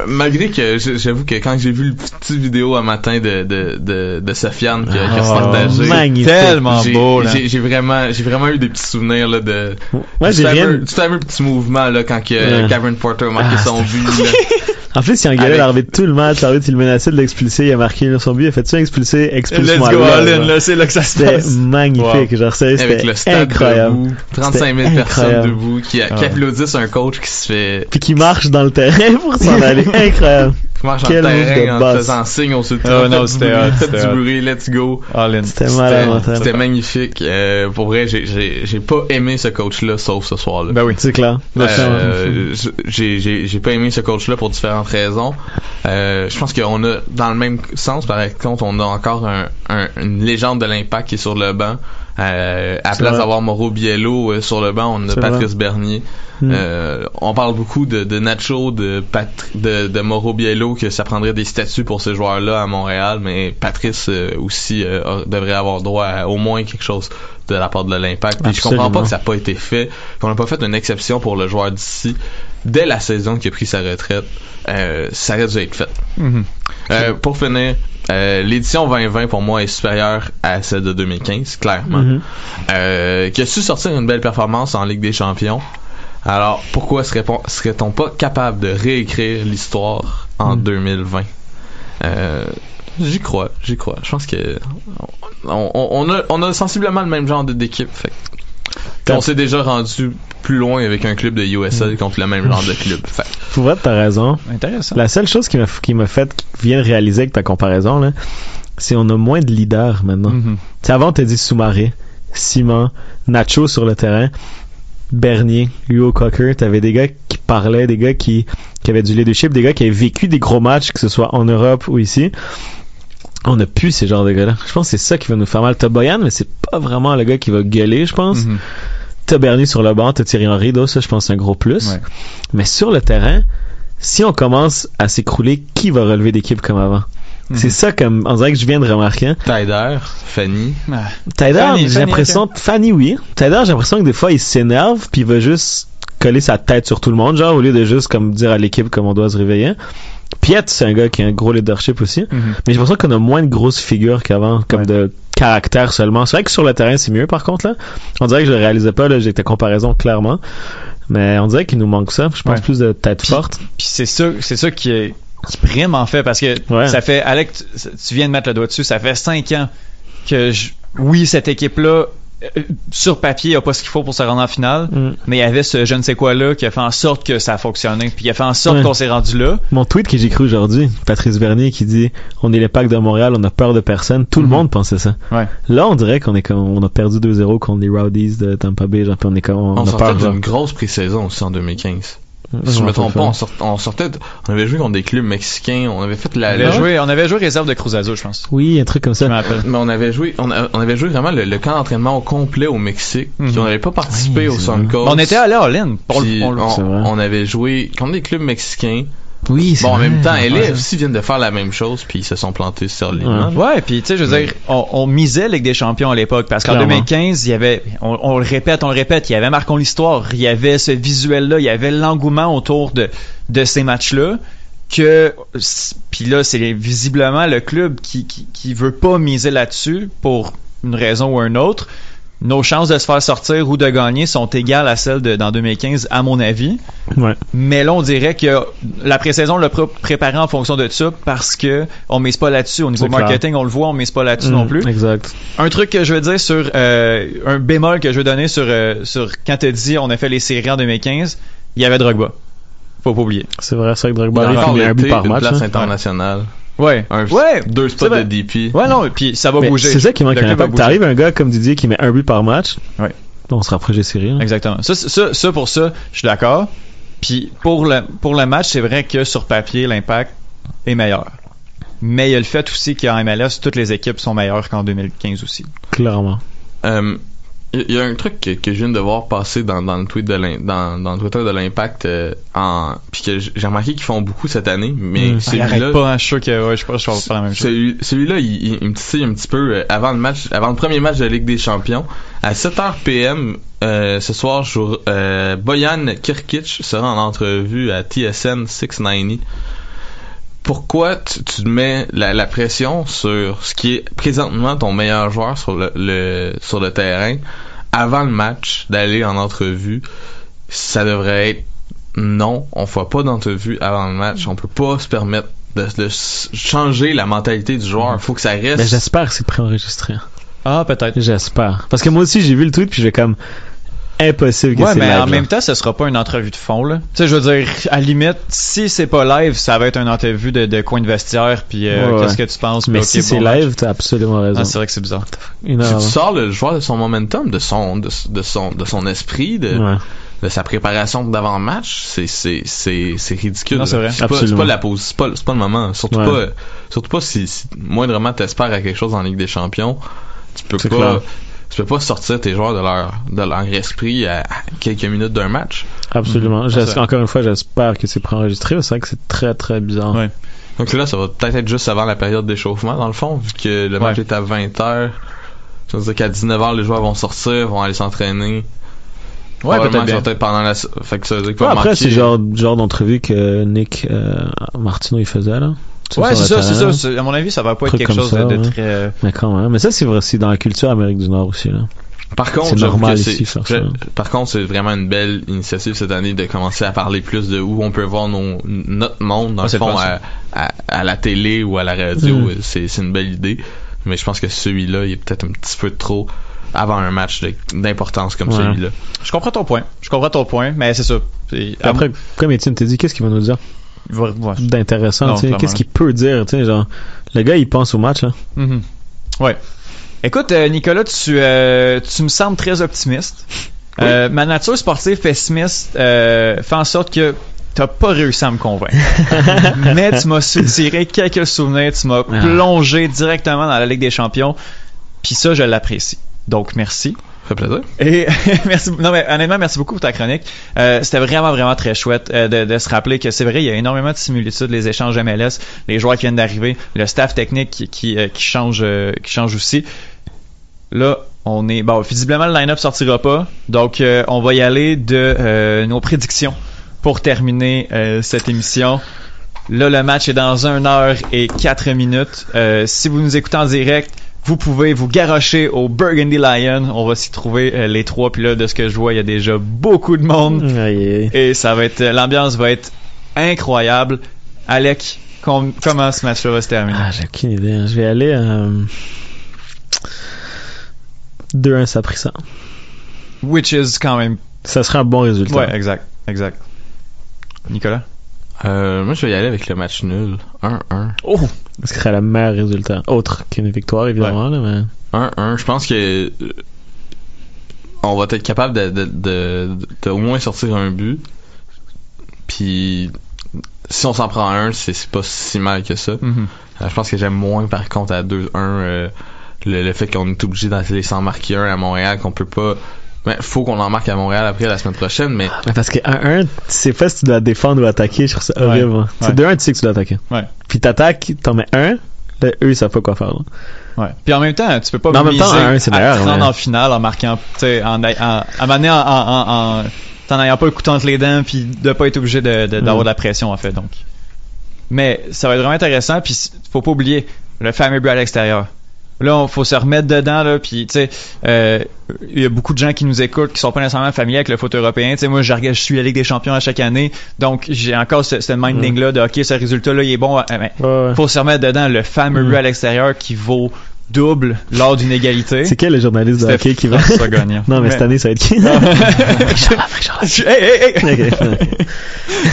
malgré que j'avoue que quand j'ai vu le petit vidéo un matin de de de, de Sofiane qui a, qui a Oh, partagé, magnifique. Tellement beau, là. j'ai vraiment j'ai vraiment eu des petits souvenirs là de Moi, du j'ai fameux, du fameux petit mouvement là quand que Ouais. Kevin Porter a marqué Ah, son but là. En plus, il engueulait Avec- l'arbitre tout le match. L'arbitre, il menaçait de l'expulser. Il a marqué son but. Il a fait ça, expulser, Let's expulse-moi. go là, all in, là, c'est là que ça se C'était passe. magnifique. Genre, sérieux, Avec c'était le stade incroyable. debout, 35 000 C'était personnes incroyable. debout qui, qui Ouais. applaudissent un coach qui se fait Puis qui marche dans le terrain pour s'en aller. Incroyable. qui marche Quel dans le terrain en boss. faisant signe au sud. Ah, non, c'était du bruit, let's go. C'était magnifique. Euh, pour vrai, j'ai- j'ai j'ai pas aimé ce coach-là, sauf ce soir-là. Ben oui. C'est clair. Euh, j'ai j'ai j'ai pas aimé ce coach-là pour différentes raisons. Euh, je pense qu'on a dans le même sens, par contre, on a encore un, un- une légende de l'impact qui est sur le banc. Euh, à place d'avoir Mauro Biello euh, sur le banc, on a Patrice Bernier. Mm. Euh, on parle beaucoup de, de Nacho, de, Pat- de, de Mauro Biello, que ça prendrait des statuts pour ces joueurs-là à Montréal, mais Patrice euh, aussi euh, devrait avoir droit à au moins quelque chose de la part de l'impact. Puis je comprends pas que ça n'a pas été fait, qu'on n'a pas fait une exception pour le joueur d'ici dès la saison qui a pris sa retraite. Euh, ça aurait dû être fait. Mhm. Euh, pour finir, euh, l'édition 2020 pour moi est supérieure à celle de 2015, clairement. Mhm. Euh, qui a su sortir une belle performance en Ligue des Champions. Alors, pourquoi serait-on pas capable de réécrire l'histoire en Mhm. 2020? Euh, j'y crois, j'y crois. Je pense que on, a, on a sensiblement le même genre d'équipe. Fait on s'est déjà rendu plus loin avec un club de USL contre le même genre de club. Fait que- Pour vrai, t'as raison. Intéressant. La seule chose qui m'a qui m'a fait qui vient de réaliser avec ta comparaison là, c'est on a moins de leaders maintenant. Mhm. Tu sais, avant on t'a dit Soumaré, Simon, Nacho sur le terrain, Bernier, Hugo Cocker, t'avais des gars qui parlaient, des gars qui, qui avaient du leadership, des gars qui avaient vécu des gros matchs, que ce soit en Europe ou ici. On a plus ces genres de gars-là. Je pense que c'est ça qui va nous faire mal. T'as Boyan, mais c'est pas vraiment le gars qui va gueuler, je pense. Mhm. T'as Bernier sur le banc, t'as Thierry Henry, donc ça, je pense, c'est un gros plus. Ouais. Mais sur le terrain, si on commence à s'écrouler, qui va relever d'équipe comme avant? Mhm. C'est ça comme, on dirait que je viens de remarquer. Tyder, Fanny, Ah. Tyler, Fanny, j'ai Fanny, l'impression, Fanny, oui. Tyler, j'ai l'impression que des fois, il s'énerve, puis il va juste coller sa tête sur tout le monde, genre, au lieu de juste, comme, dire à l'équipe comme on doit se réveiller. Piet, c'est un gars qui a un gros leadership aussi. Mhm. Mais j'ai l'impression qu'on a moins de grosses figures qu'avant, comme Ouais. de caractère seulement. C'est vrai que sur le terrain, c'est mieux, par contre, là. On dirait que je le réalisais pas, là, j'ai ta comparaison, clairement. Mais on dirait qu'il nous manque ça. Je pense Ouais. plus de tête forte. Puis c'est ça, c'est ça qui, est, qui prime en fait parce que Ouais. ça fait, Alex, tu, tu viens de mettre le doigt dessus, ça fait cinq ans que je, oui cette équipe là sur papier a pas ce qu'il faut pour se rendre en finale, Mm. mais il y avait ce je ne sais quoi là qui a fait en sorte que ça a fonctionné, puis il a fait en sorte Ouais. qu'on s'est rendu là. Mon tweet que j'ai cru aujourd'hui, Patrice Bernier qui dit on est l'impact de Montréal, on a peur de personne. Tout le Mhm. monde pensait ça. Ouais. Là, on dirait qu'on est comme on a perdu 2-0 contre les Rowdies de Tampa Bay, genre puis on est comme on, on, a sortait peur. grosse pré-saison aussi en 2015. Si je me trompe pas, on, sort- on sortait, on avait joué contre des clubs mexicains, on avait fait la, On avait, la- joué, on avait joué réserve de Cruz Azul, je pense. Oui, un truc comme Je me ça. rappelle. mais on avait joué, on, a- on avait joué vraiment le, le camp d'entraînement au complet au Mexique. puis Mhm. on n'avait pas participé Oui, au Suncoast. On était allé à All-In. pour le- Puis on on, on avait joué contre des clubs mexicains. Oui, c'est Bon, en vrai. même temps, LA Ouais. aussi viennent de faire la même chose, puis ils se sont plantés solidement. Ouais, puis tu sais, je veux dire, on, on misait Ligue des Champions à l'époque parce qu'en Clairement. 2015, il y avait, on, on le répète, on le répète, il y avait Marquons l'histoire, il y avait ce visuel-là, il y avait l'engouement autour de de ces matchs-là que puis là c'est visiblement le club qui, qui qui veut pas miser là-dessus pour une raison ou une autre. Nos chances de se faire sortir ou de gagner sont égales à celles de dans 2015 à mon avis. Ouais. Mais là, on dirait que la pré-saison l'a pré- préparé en fonction de ça parce que on mise pas là-dessus. Au niveau clair. marketing, on le voit, on mise pas là-dessus non Mm, plus. Exact. Un truc que je veux dire sur euh, un bémol que je veux donner sur euh, sur quand t'as dit on a fait les séries en 2015, il y avait Drogba. Faut pas oublier. C'est vrai, c'est vrai que Il Drogba a un but par une match. place hein. internationale. Ouais. Un, ouais. Deux c'est spots de. DP. Ouais non, puis ça va Mais bouger. C'est ça qui manque bouger. T'arrives un gars comme Didier qui met un but par match. Ouais. On se rapproche des séries. hein. Exactement. Ça, ça, ça pour ça, je suis d'accord. Puis pour le pour le match, c'est vrai que sur papier, l'impact est meilleur. Mais il y a le fait aussi qu'en MLS, toutes les équipes sont meilleures qu'en 2015 aussi. Clairement. Euh, Il y, a un truc que, que je viens de voir passer dans, dans le tweet de l'im- dans, dans le Twitter de l'impact euh, en puis que j'ai remarqué qu'ils font beaucoup cette année, mais Mm. Ah, il celui-là pas, hein, je suis sûr que ouais, je pense que je vais faire la même chose. celui, celui-là il, il, il me titille un petit peu euh, avant le match avant le premier match de la Ligue des Champions à 7h PM euh, ce soir je, euh, Boyan Kirkic sera en entrevue à TSN 690 pourquoi tu, tu mets la, la pression sur ce qui est présentement ton meilleur joueur sur le, le sur le terrain? Avant le match d'aller en entrevue ça devrait être non, on fait pas d'entrevue avant le match. On peut pas se permettre de, de s- changer la mentalité du joueur. Faut que ça reste. Mais j'espère que c'est préenregistré. Ah, peut-être. J'espère. Parce que moi aussi, j'ai vu le tweet, puis j'ai comme impossible que Ouais, c'est mais live, en là. même temps, ce sera pas une entrevue de fond, là. Tu sais, je veux dire, à la limite, si c'est pas live, ça va être une entrevue de, de coin de vestiaire, puis euh, Ouais, ouais. qu'est-ce que tu penses? Mais si c'est live, t'as absolument raison. Ah, c'est vrai que c'est bizarre. Tu avant. sors le joueur de son momentum, de son, de, de son, de son esprit, de, Ouais. de sa préparation d'avant-match, c'est, c'est, c'est, c'est ridicule. Non, c'est vrai. C'est pas, c'est pas la pause, c'est pas, c'est pas le moment. Surtout Ouais. pas, surtout pas si, si moindrement t'espères à quelque chose en Ligue des Champions. Tu peux C'est pas, clair. Tu peux pas sortir tes joueurs de leur, de leur esprit à, quelques minutes d'un match. Absolument. Mhm. C'est- Encore une fois, j'espère que c'est préenregistré. C'est vrai que c'est très, très bizarre. Ouais. Donc là, ça va peut-être être juste avant la période d'échauffement, dans le fond, vu que le match Ouais. est à 20h. Ça veut dire qu'à 19h, les joueurs vont sortir, vont aller s'entraîner. Ouais, peut-être que bien. ça va peut-être pendant la... Fait que ça veut dire qu'il Ouais, va après, c'est genre, genre d'entrevue que Nick euh, Martino il faisait, là. Ouais, c'est ça, c'est ça. C'est- À mon avis, ça va pas être quelque chose ça, de, de ouais. très. euh, Mais quand même. Mais ça, c'est vrai, c'est dans la culture Amérique du Nord aussi, là. Par contre, normal ici, faire ça. je- par contre, c'est vraiment une belle initiative cette année de commencer à parler plus de où on peut voir nos, notre monde, dans Ouais, le fond, à, à, à la télé ou à la radio. Mm. C'est, c'est une belle idée. Mais je pense que celui-là, il est peut-être un petit peu trop avant un match de- d'importance comme Ouais. celui-là. Je comprends ton point. Je comprends ton point, mais c'est ça. Après, comme Étienne t'a dit, qu'est-ce qu'il va nous dire? D'intéressant? Qu'est-ce qu'il peut dire? Genre, le gars, il pense au match. Là. Mhm. Ouais. Écoute, euh, Nicolas, tu, euh, tu me sembles très optimiste. Euh, ma nature sportive pessimiste fait en sorte que t'as pas réussi à me convaincre. Mais tu m'as soutiré quelques souvenirs, tu m'as Ah. plongé directement dans la Ligue des Champions. Puis ça, je l'apprécie. Donc, merci. Fait plaisir. Et merci. Non mais honnêtement, merci beaucoup pour ta chronique. Euh, C'était vraiment vraiment très chouette euh, de, se rappeler que c'est vrai, il y a énormément de similitudes, les échanges MLS, les joueurs qui viennent d'arriver, le staff technique qui qui, euh, change qui change aussi. Là, on est bon. Visiblement, le line-up sortira pas, donc on va y aller de nos prédictions pour terminer cette émission. Là, le match est dans 1 heure et 4 minutes. Si vous nous écoutez en direct, vous pouvez vous garrocher au Burgundy Lion. On va s'y trouver euh, les trois. Puis là, de ce que je vois, il y a déjà beaucoup de monde. Aïe. Et ça va être, l'ambiance va être incroyable. Alec, com- comment ce match-là va se terminer? Ah, j'ai aucune idée. Je vais aller. Euh... 2-1, ça a pris ça. Which is quand même. Ça sera un bon résultat. Ouais, exact, exact. Nicolas? Euh, moi, je vais y aller avec le match nul. 1-1. Oh! Ce serait le meilleur résultat. Autre qu'une victoire, évidemment. Là, mais... 1-1. Je pense que euh, on va être capable de, de, de, de au moins sortir un but. Puis si on s'en prend un, c'est pas si mal que ça. Mhm. Euh, je pense que j'aime moins par contre à 2-1 euh, le, le fait qu'on est obligé d'aller s'en marquer un à Montréal, qu'on peut pas. Mais faut qu'on en marque à Montréal après la semaine prochaine, mais Parce que 1-1, tu sais pas si tu dois défendre ou attaquer. Je trouve ça horrible. Ouais. moi. C'est Ouais. 2-1, tu sais que tu dois attaquer. Ouais. Puis t'attaques, t'en mets un. Là, eux, ils savent pas quoi faire. là. Ouais. Puis en même temps, tu peux pas Mais en même miser temps, un, à meilleur, te rendre mais- en finale en marquant, tu sais, en, en, en, en, en, en t'en ayant pas le couteau entre les dents, puis de pas être obligé de, de- d'avoir Mm. de la pression en fait. Donc, mais ça va être vraiment intéressant. Puis faut pas oublier le fameux but à l'extérieur. Là, il faut se remettre dedans là. Puis tu sais, euh, il y a beaucoup de gens qui nous écoutent qui sont pas nécessairement familiers avec le foot européen. Tu sais, moi, je, je suis la Ligue des Champions à chaque année, donc j'ai encore ce, ce minding là de ok, ce résultat là, il est bon. euh, mais Ouais, ouais. faut se remettre dedans le fameux Mm. but à l'extérieur qui vaut double lors d'une égalité. C'est quel le journaliste de hockey qui va. François Gagnon. non, mais cette année, ça va être qui? hey, hey, hey!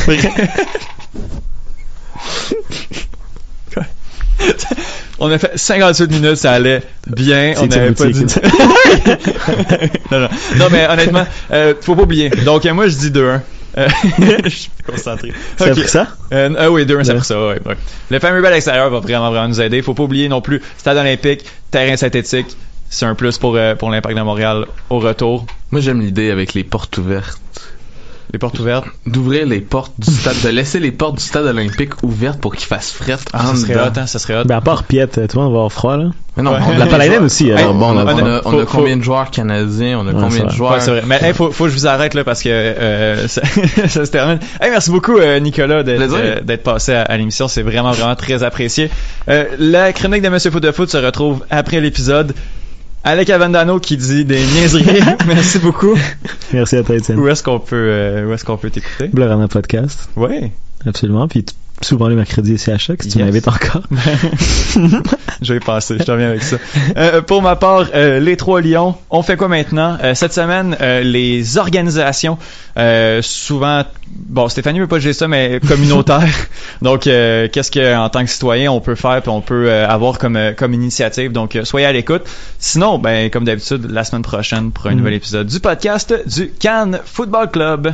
Ok. On a fait 58 minutes, ça allait bien. On n'avait pas dit. non, non. Non, mais honnêtement, euh, faut pas oublier. Donc, euh, moi, je dis 2-1. Euh, je suis concentré. Ça a Ok. pris ça? Euh, ah oui, 2-1, ça Ouais. ça, ouais, ouais. Le fameux bal extérieur va vraiment, vraiment nous aider. Faut pas oublier non plus, stade olympique, terrain synthétique. C'est un plus pour, euh, pour l'impact de Montréal au retour. moi j'aime l'idée avec les portes ouvertes. Les portes ouvertes. D'ouvrir les portes du stade, de laisser les portes du stade olympique ouvertes pour qu'il fasse fret Ah, ça serait hot, hein, ça serait hot. Ben, à part Piette, tout le monde va avoir froid, là. Mais non, Ouais. on a La Paladine aussi, Hey, alors bon, on, là, a, on a- faut- on a faut- combien de joueurs canadiens? On a Ouais, combien de joueurs? Ouais, c'est vrai. Mais hey, faut, faut que je vous arrête là parce que euh, ça, ça se termine. Hey, merci beaucoup euh, Nicolas d'être, euh, d'être passé à, à l'émission. C'est vraiment vraiment très apprécié. Euh, la chronique de Monsieur Foot de Foot se retrouve après l'épisode. Alec Avendano qui dit des niaiseries. Merci beaucoup. Merci à toi, Étienne. Où est-ce qu'on peut, euh, où est-ce qu'on peut t'écouter? Blurana Podcast. Ouais. Absolument. Puis souvent les mercredis ici à Choc, si tu Yes. m'invites encore. je vais passer, je te reviens avec ça. Euh, pour ma part, euh, les trois lions, on fait quoi maintenant? Euh, cette semaine, euh, les organisations, euh, souvent, bon, Stéphanie veut pas gérer ça, mais communautaire. Donc, euh, qu'est-ce que en tant que citoyen on peut faire, puis on peut euh, avoir comme comme initiative. Donc, soyez à l'écoute. Sinon, ben, comme d'habitude, la semaine prochaine pour un Mhm. nouvel épisode du podcast du Cannes Football Club.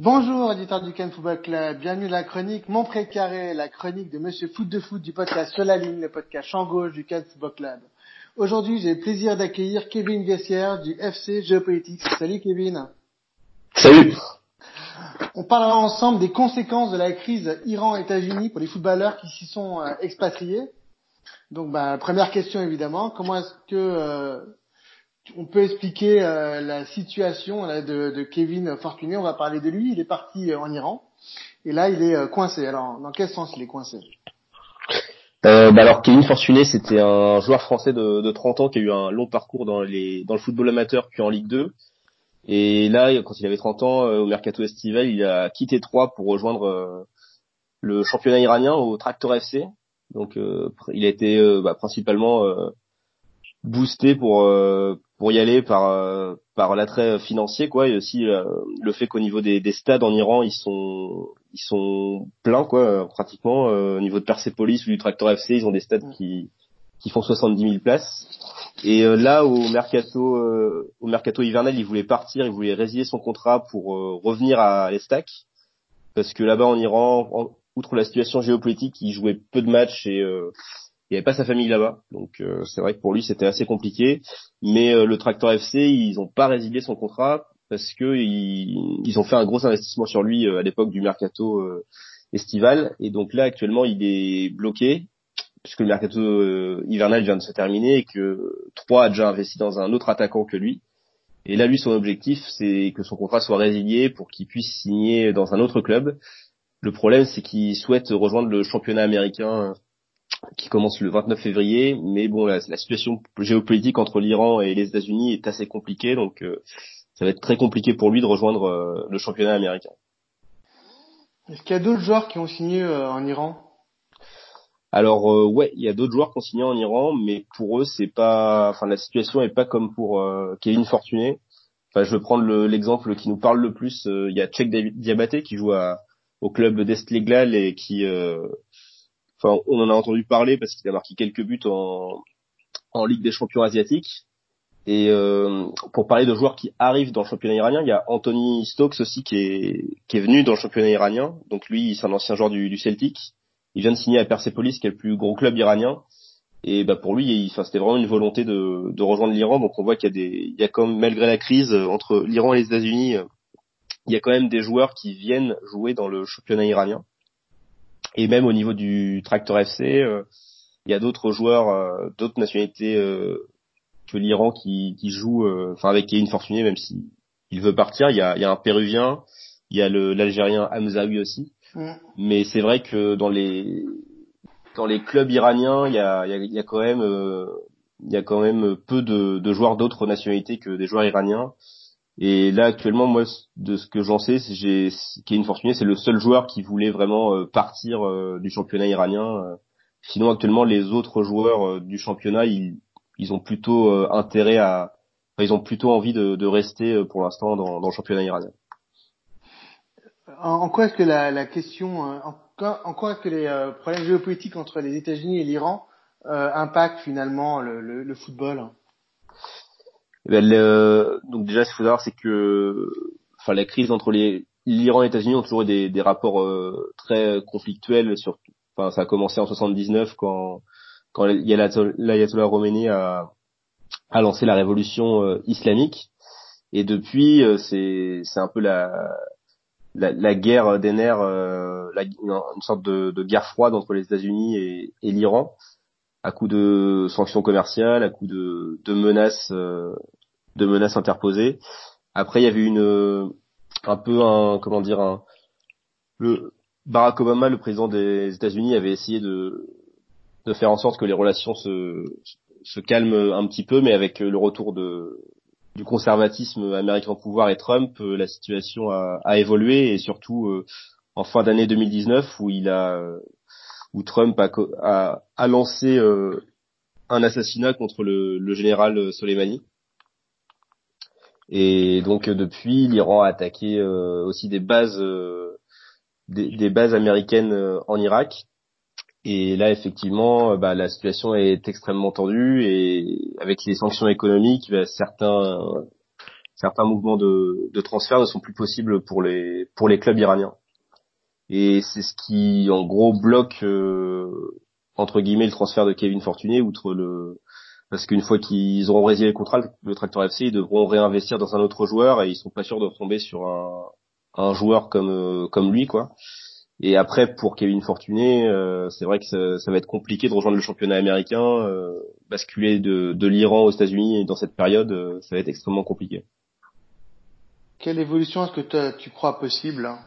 Bonjour, éditeur du Ken Football Club. Bienvenue à la chronique Mon Précaré, la chronique de Monsieur Foot de Foot du podcast Sur la ligne, le podcast champ gauche du Ken Football Club. Aujourd'hui, j'ai le plaisir d'accueillir Kevin Vessière du FC Géopolitique. Salut Kevin. Salut. On parlera ensemble des conséquences de la crise Iran-États-Unis pour les footballeurs qui s'y sont euh, expatriés. Donc, bah, première question évidemment, comment est-ce que euh, on peut expliquer euh, la situation là, de, de Kevin Fortuné On va parler de lui. Il est parti euh, en Iran et là, il est euh, coincé. Alors, dans quel sens il est coincé? Euh, bah alors Kevin Fortuné, c'était un joueur français de, de 30 ans qui a eu un long parcours dans les dans le football amateur puis en Ligue 2. Et là, quand il avait 30 ans, euh, au mercato estival, il a quitté Troyes pour rejoindre euh, le championnat iranien au Tractor FC. Donc, il a été bah, principalement boosté pour pour y aller par euh, par l'attrait financier quoi. Et aussi euh, le fait qu'au niveau des, des stades en Iran ils sont ils sont pleins quoi euh, pratiquement. Euh, au niveau de Persepolis ou du Tractor FC ils ont des stades qui qui font 70 000 places. Et euh, là au mercato euh, au mercato hivernal il voulait partir il voulait résilier son contrat pour euh, revenir à l'Estac. Parce que là-bas en Iran en- outre la situation géopolitique il jouait peu de matchs et euh, il avait pas sa famille là-bas, donc euh, c'est vrai que pour lui c'était assez compliqué. Mais euh, le Tractor FC, ils ont pas résilié son contrat parce que ils, ils ont fait un gros investissement sur lui euh, à l'époque du mercato euh, estival, et donc là actuellement il est bloqué puisque le mercato euh, hivernal vient de se terminer et que Troyes a déjà investi dans un autre attaquant que lui. Et là, lui, son objectif, c'est que son contrat soit résilié pour qu'il puisse signer dans un autre club. Le problème, c'est qu'il souhaite rejoindre le championnat américain qui commence le 29 février, mais bon, la, la situation géopolitique entre l'Iran et les États-Unis est assez compliquée, donc euh, ça va être très compliqué pour lui de rejoindre euh, le championnat américain. Est-ce qu'il y a d'autres joueurs qui ont signé euh, en Iran? Alors euh, ouais, il y a d'autres joueurs qui ont signé en Iran, mais pour eux c'est pas, enfin la situation est pas comme pour euh, Kevin Fortuné. Enfin, je veux prendre le- l'exemple qui nous parle le plus. euh, Il y a Tchèque Diabaté qui joue à, au club d'Estleglal et qui, euh, enfin, on en a entendu parler parce qu'il a marqué quelques buts en, en Ligue des Champions asiatiques. Et euh, pour parler de joueurs qui arrivent dans le championnat iranien, il y a Anthony Stokes aussi qui est, qui est venu dans le championnat iranien. Donc lui, c'est un ancien joueur du, Celtic. Il vient de signer à Persepolis, qui est le plus gros club iranien. Et bah pour lui, enfin, c'était vraiment une volonté de, rejoindre l'Iran. Donc on voit qu'il y a des, il y a quand malgré la crise euh, entre l'Iran et les États-Unis, euh, il y a quand même des joueurs qui viennent jouer dans le championnat iranien. Et même au niveau du Tractor FC, euh, il y a d'autres joueurs, euh, d'autres nationalités euh, que l'Iran qui, qui jouent, euh, enfin avec Kevin Fortuné, même si il veut partir. Il y a, il y a un Péruvien, il y a l'Algérien Hamzaoui aussi. Mm. Mais c'est vrai que dans les dans les clubs iraniens, il y a, il y a, il y a quand même il y a quand même peu de, de joueurs d'autres nationalités que des joueurs iraniens. Et là actuellement, moi, de ce que j'en sais, j'ai Kevin Fortuné, c'est le seul joueur qui voulait vraiment euh, partir euh, du championnat iranien. euh. Sinon, actuellement, les autres joueurs du championnat, ils, ils ont plutôt intérêt à, ils ont plutôt envie de, rester pour l'instant dans, le championnat iranien. En, quoi est-ce que la, question, en, quoi- en quoi est-ce que les problèmes géopolitiques entre les États-Unis et l'Iran impactent finalement le, le, le football? Eh le- donc déjà, ce qu'il faut savoir, c'est que, enfin, la crise entre l'Iran et les États-Unis ont toujours eu des, des rapports euh, très conflictuels. Sur, enfin, ça a commencé en 79 quand quand l'ayatollah Khomeini a a lancé la révolution euh, islamique. Et depuis, euh, c'est c'est un peu la la, la guerre des nerfs, une sorte de, de guerre froide entre les États-Unis et, et l'Iran, à coup de sanctions commerciales, à coup de, de menaces, euh, de menaces interposées. Après, il y avait une un peu un comment dire un le Barack Obama, le président des États-Unis, avait essayé de de faire en sorte que les relations se se calment un petit peu, mais avec le retour de du conservatisme américain au pouvoir et Trump, euh, la situation a, a évolué et surtout euh, en fin d'année 2019 où il a euh, où Trump a, a, a lancé euh, un assassinat contre le, le général Soleimani. Et donc euh, depuis, l'Iran a attaqué euh, aussi des bases euh, des, des bases américaines en Irak. Et là, effectivement, bah, la situation est extrêmement tendue et avec les sanctions économiques, bah, certains certains mouvements de, de transfert ne sont plus possibles pour les pour les clubs iraniens. Et c'est ce qui, en gros, bloque euh, entre guillemets le transfert de Kevin Fortuné, outre le parce qu'une fois qu'ils auront résilié le contrat, le Tractor FC, ils devront réinvestir dans un autre joueur et ils sont pas sûrs de retomber sur un, un joueur comme euh, comme lui, quoi. Et après, pour Kevin Fortuné, euh, c'est vrai que ça, ça va être compliqué de rejoindre le championnat américain, euh, basculer de, de l'Iran aux États-Unis dans cette période, euh, ça va être extrêmement compliqué. Quelle évolution est-ce que tu crois possible hein?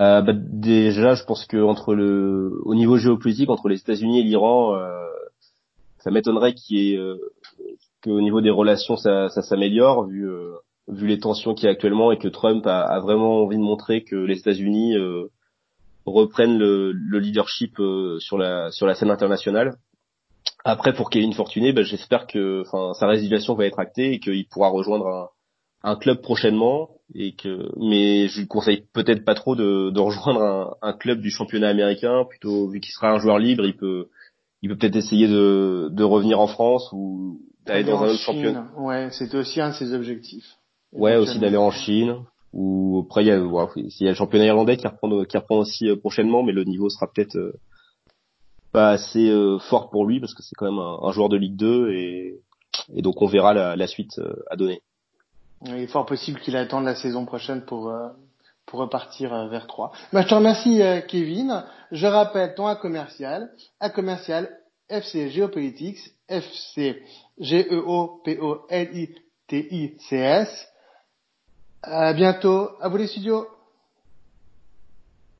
Euh, bah, déjà, je pense que entre le, au niveau géopolitique, entre les États-Unis et l'Iran, euh, ça m'étonnerait qu'il y ait, euh, qu'au niveau des relations, ça, ça s'améliore vu euh, vu les tensions qu'il y a actuellement et que Trump a, a vraiment envie de montrer que les États-Unis euh, reprennent le, le leadership sur la sur la scène internationale. Après, pour Kevin Fortuné, bah, j'espère que, enfin, sa résiliation va être actée et qu'il pourra rejoindre un, un club prochainement et que mais je lui conseille peut-être pas trop de, de rejoindre un, un club du championnat américain plutôt vu qu'il sera un joueur libre il peut il peut peut-être essayer de, de revenir en France ou d'aller dans un autre championnat. Ouais, c'était aussi un de ses objectifs. ouais aussi d'aller en Chine ou après il y a voilà, il y a le championnat irlandais qui reprend qui reprend aussi euh, prochainement mais le niveau sera peut-être euh, pas assez euh, fort pour lui parce que c'est quand même un, un joueur de Ligue 2 et et donc on verra la, la suite euh, à donner. Il est fort possible qu'il attende la saison prochaine pour pour repartir euh, vers 3. Bah, je te remercie euh, Kevin. Je rappelle ton A commercial, A commercial FC Geopolitics, FC G E O P O L I T I C S. À bientôt. À vous les studios.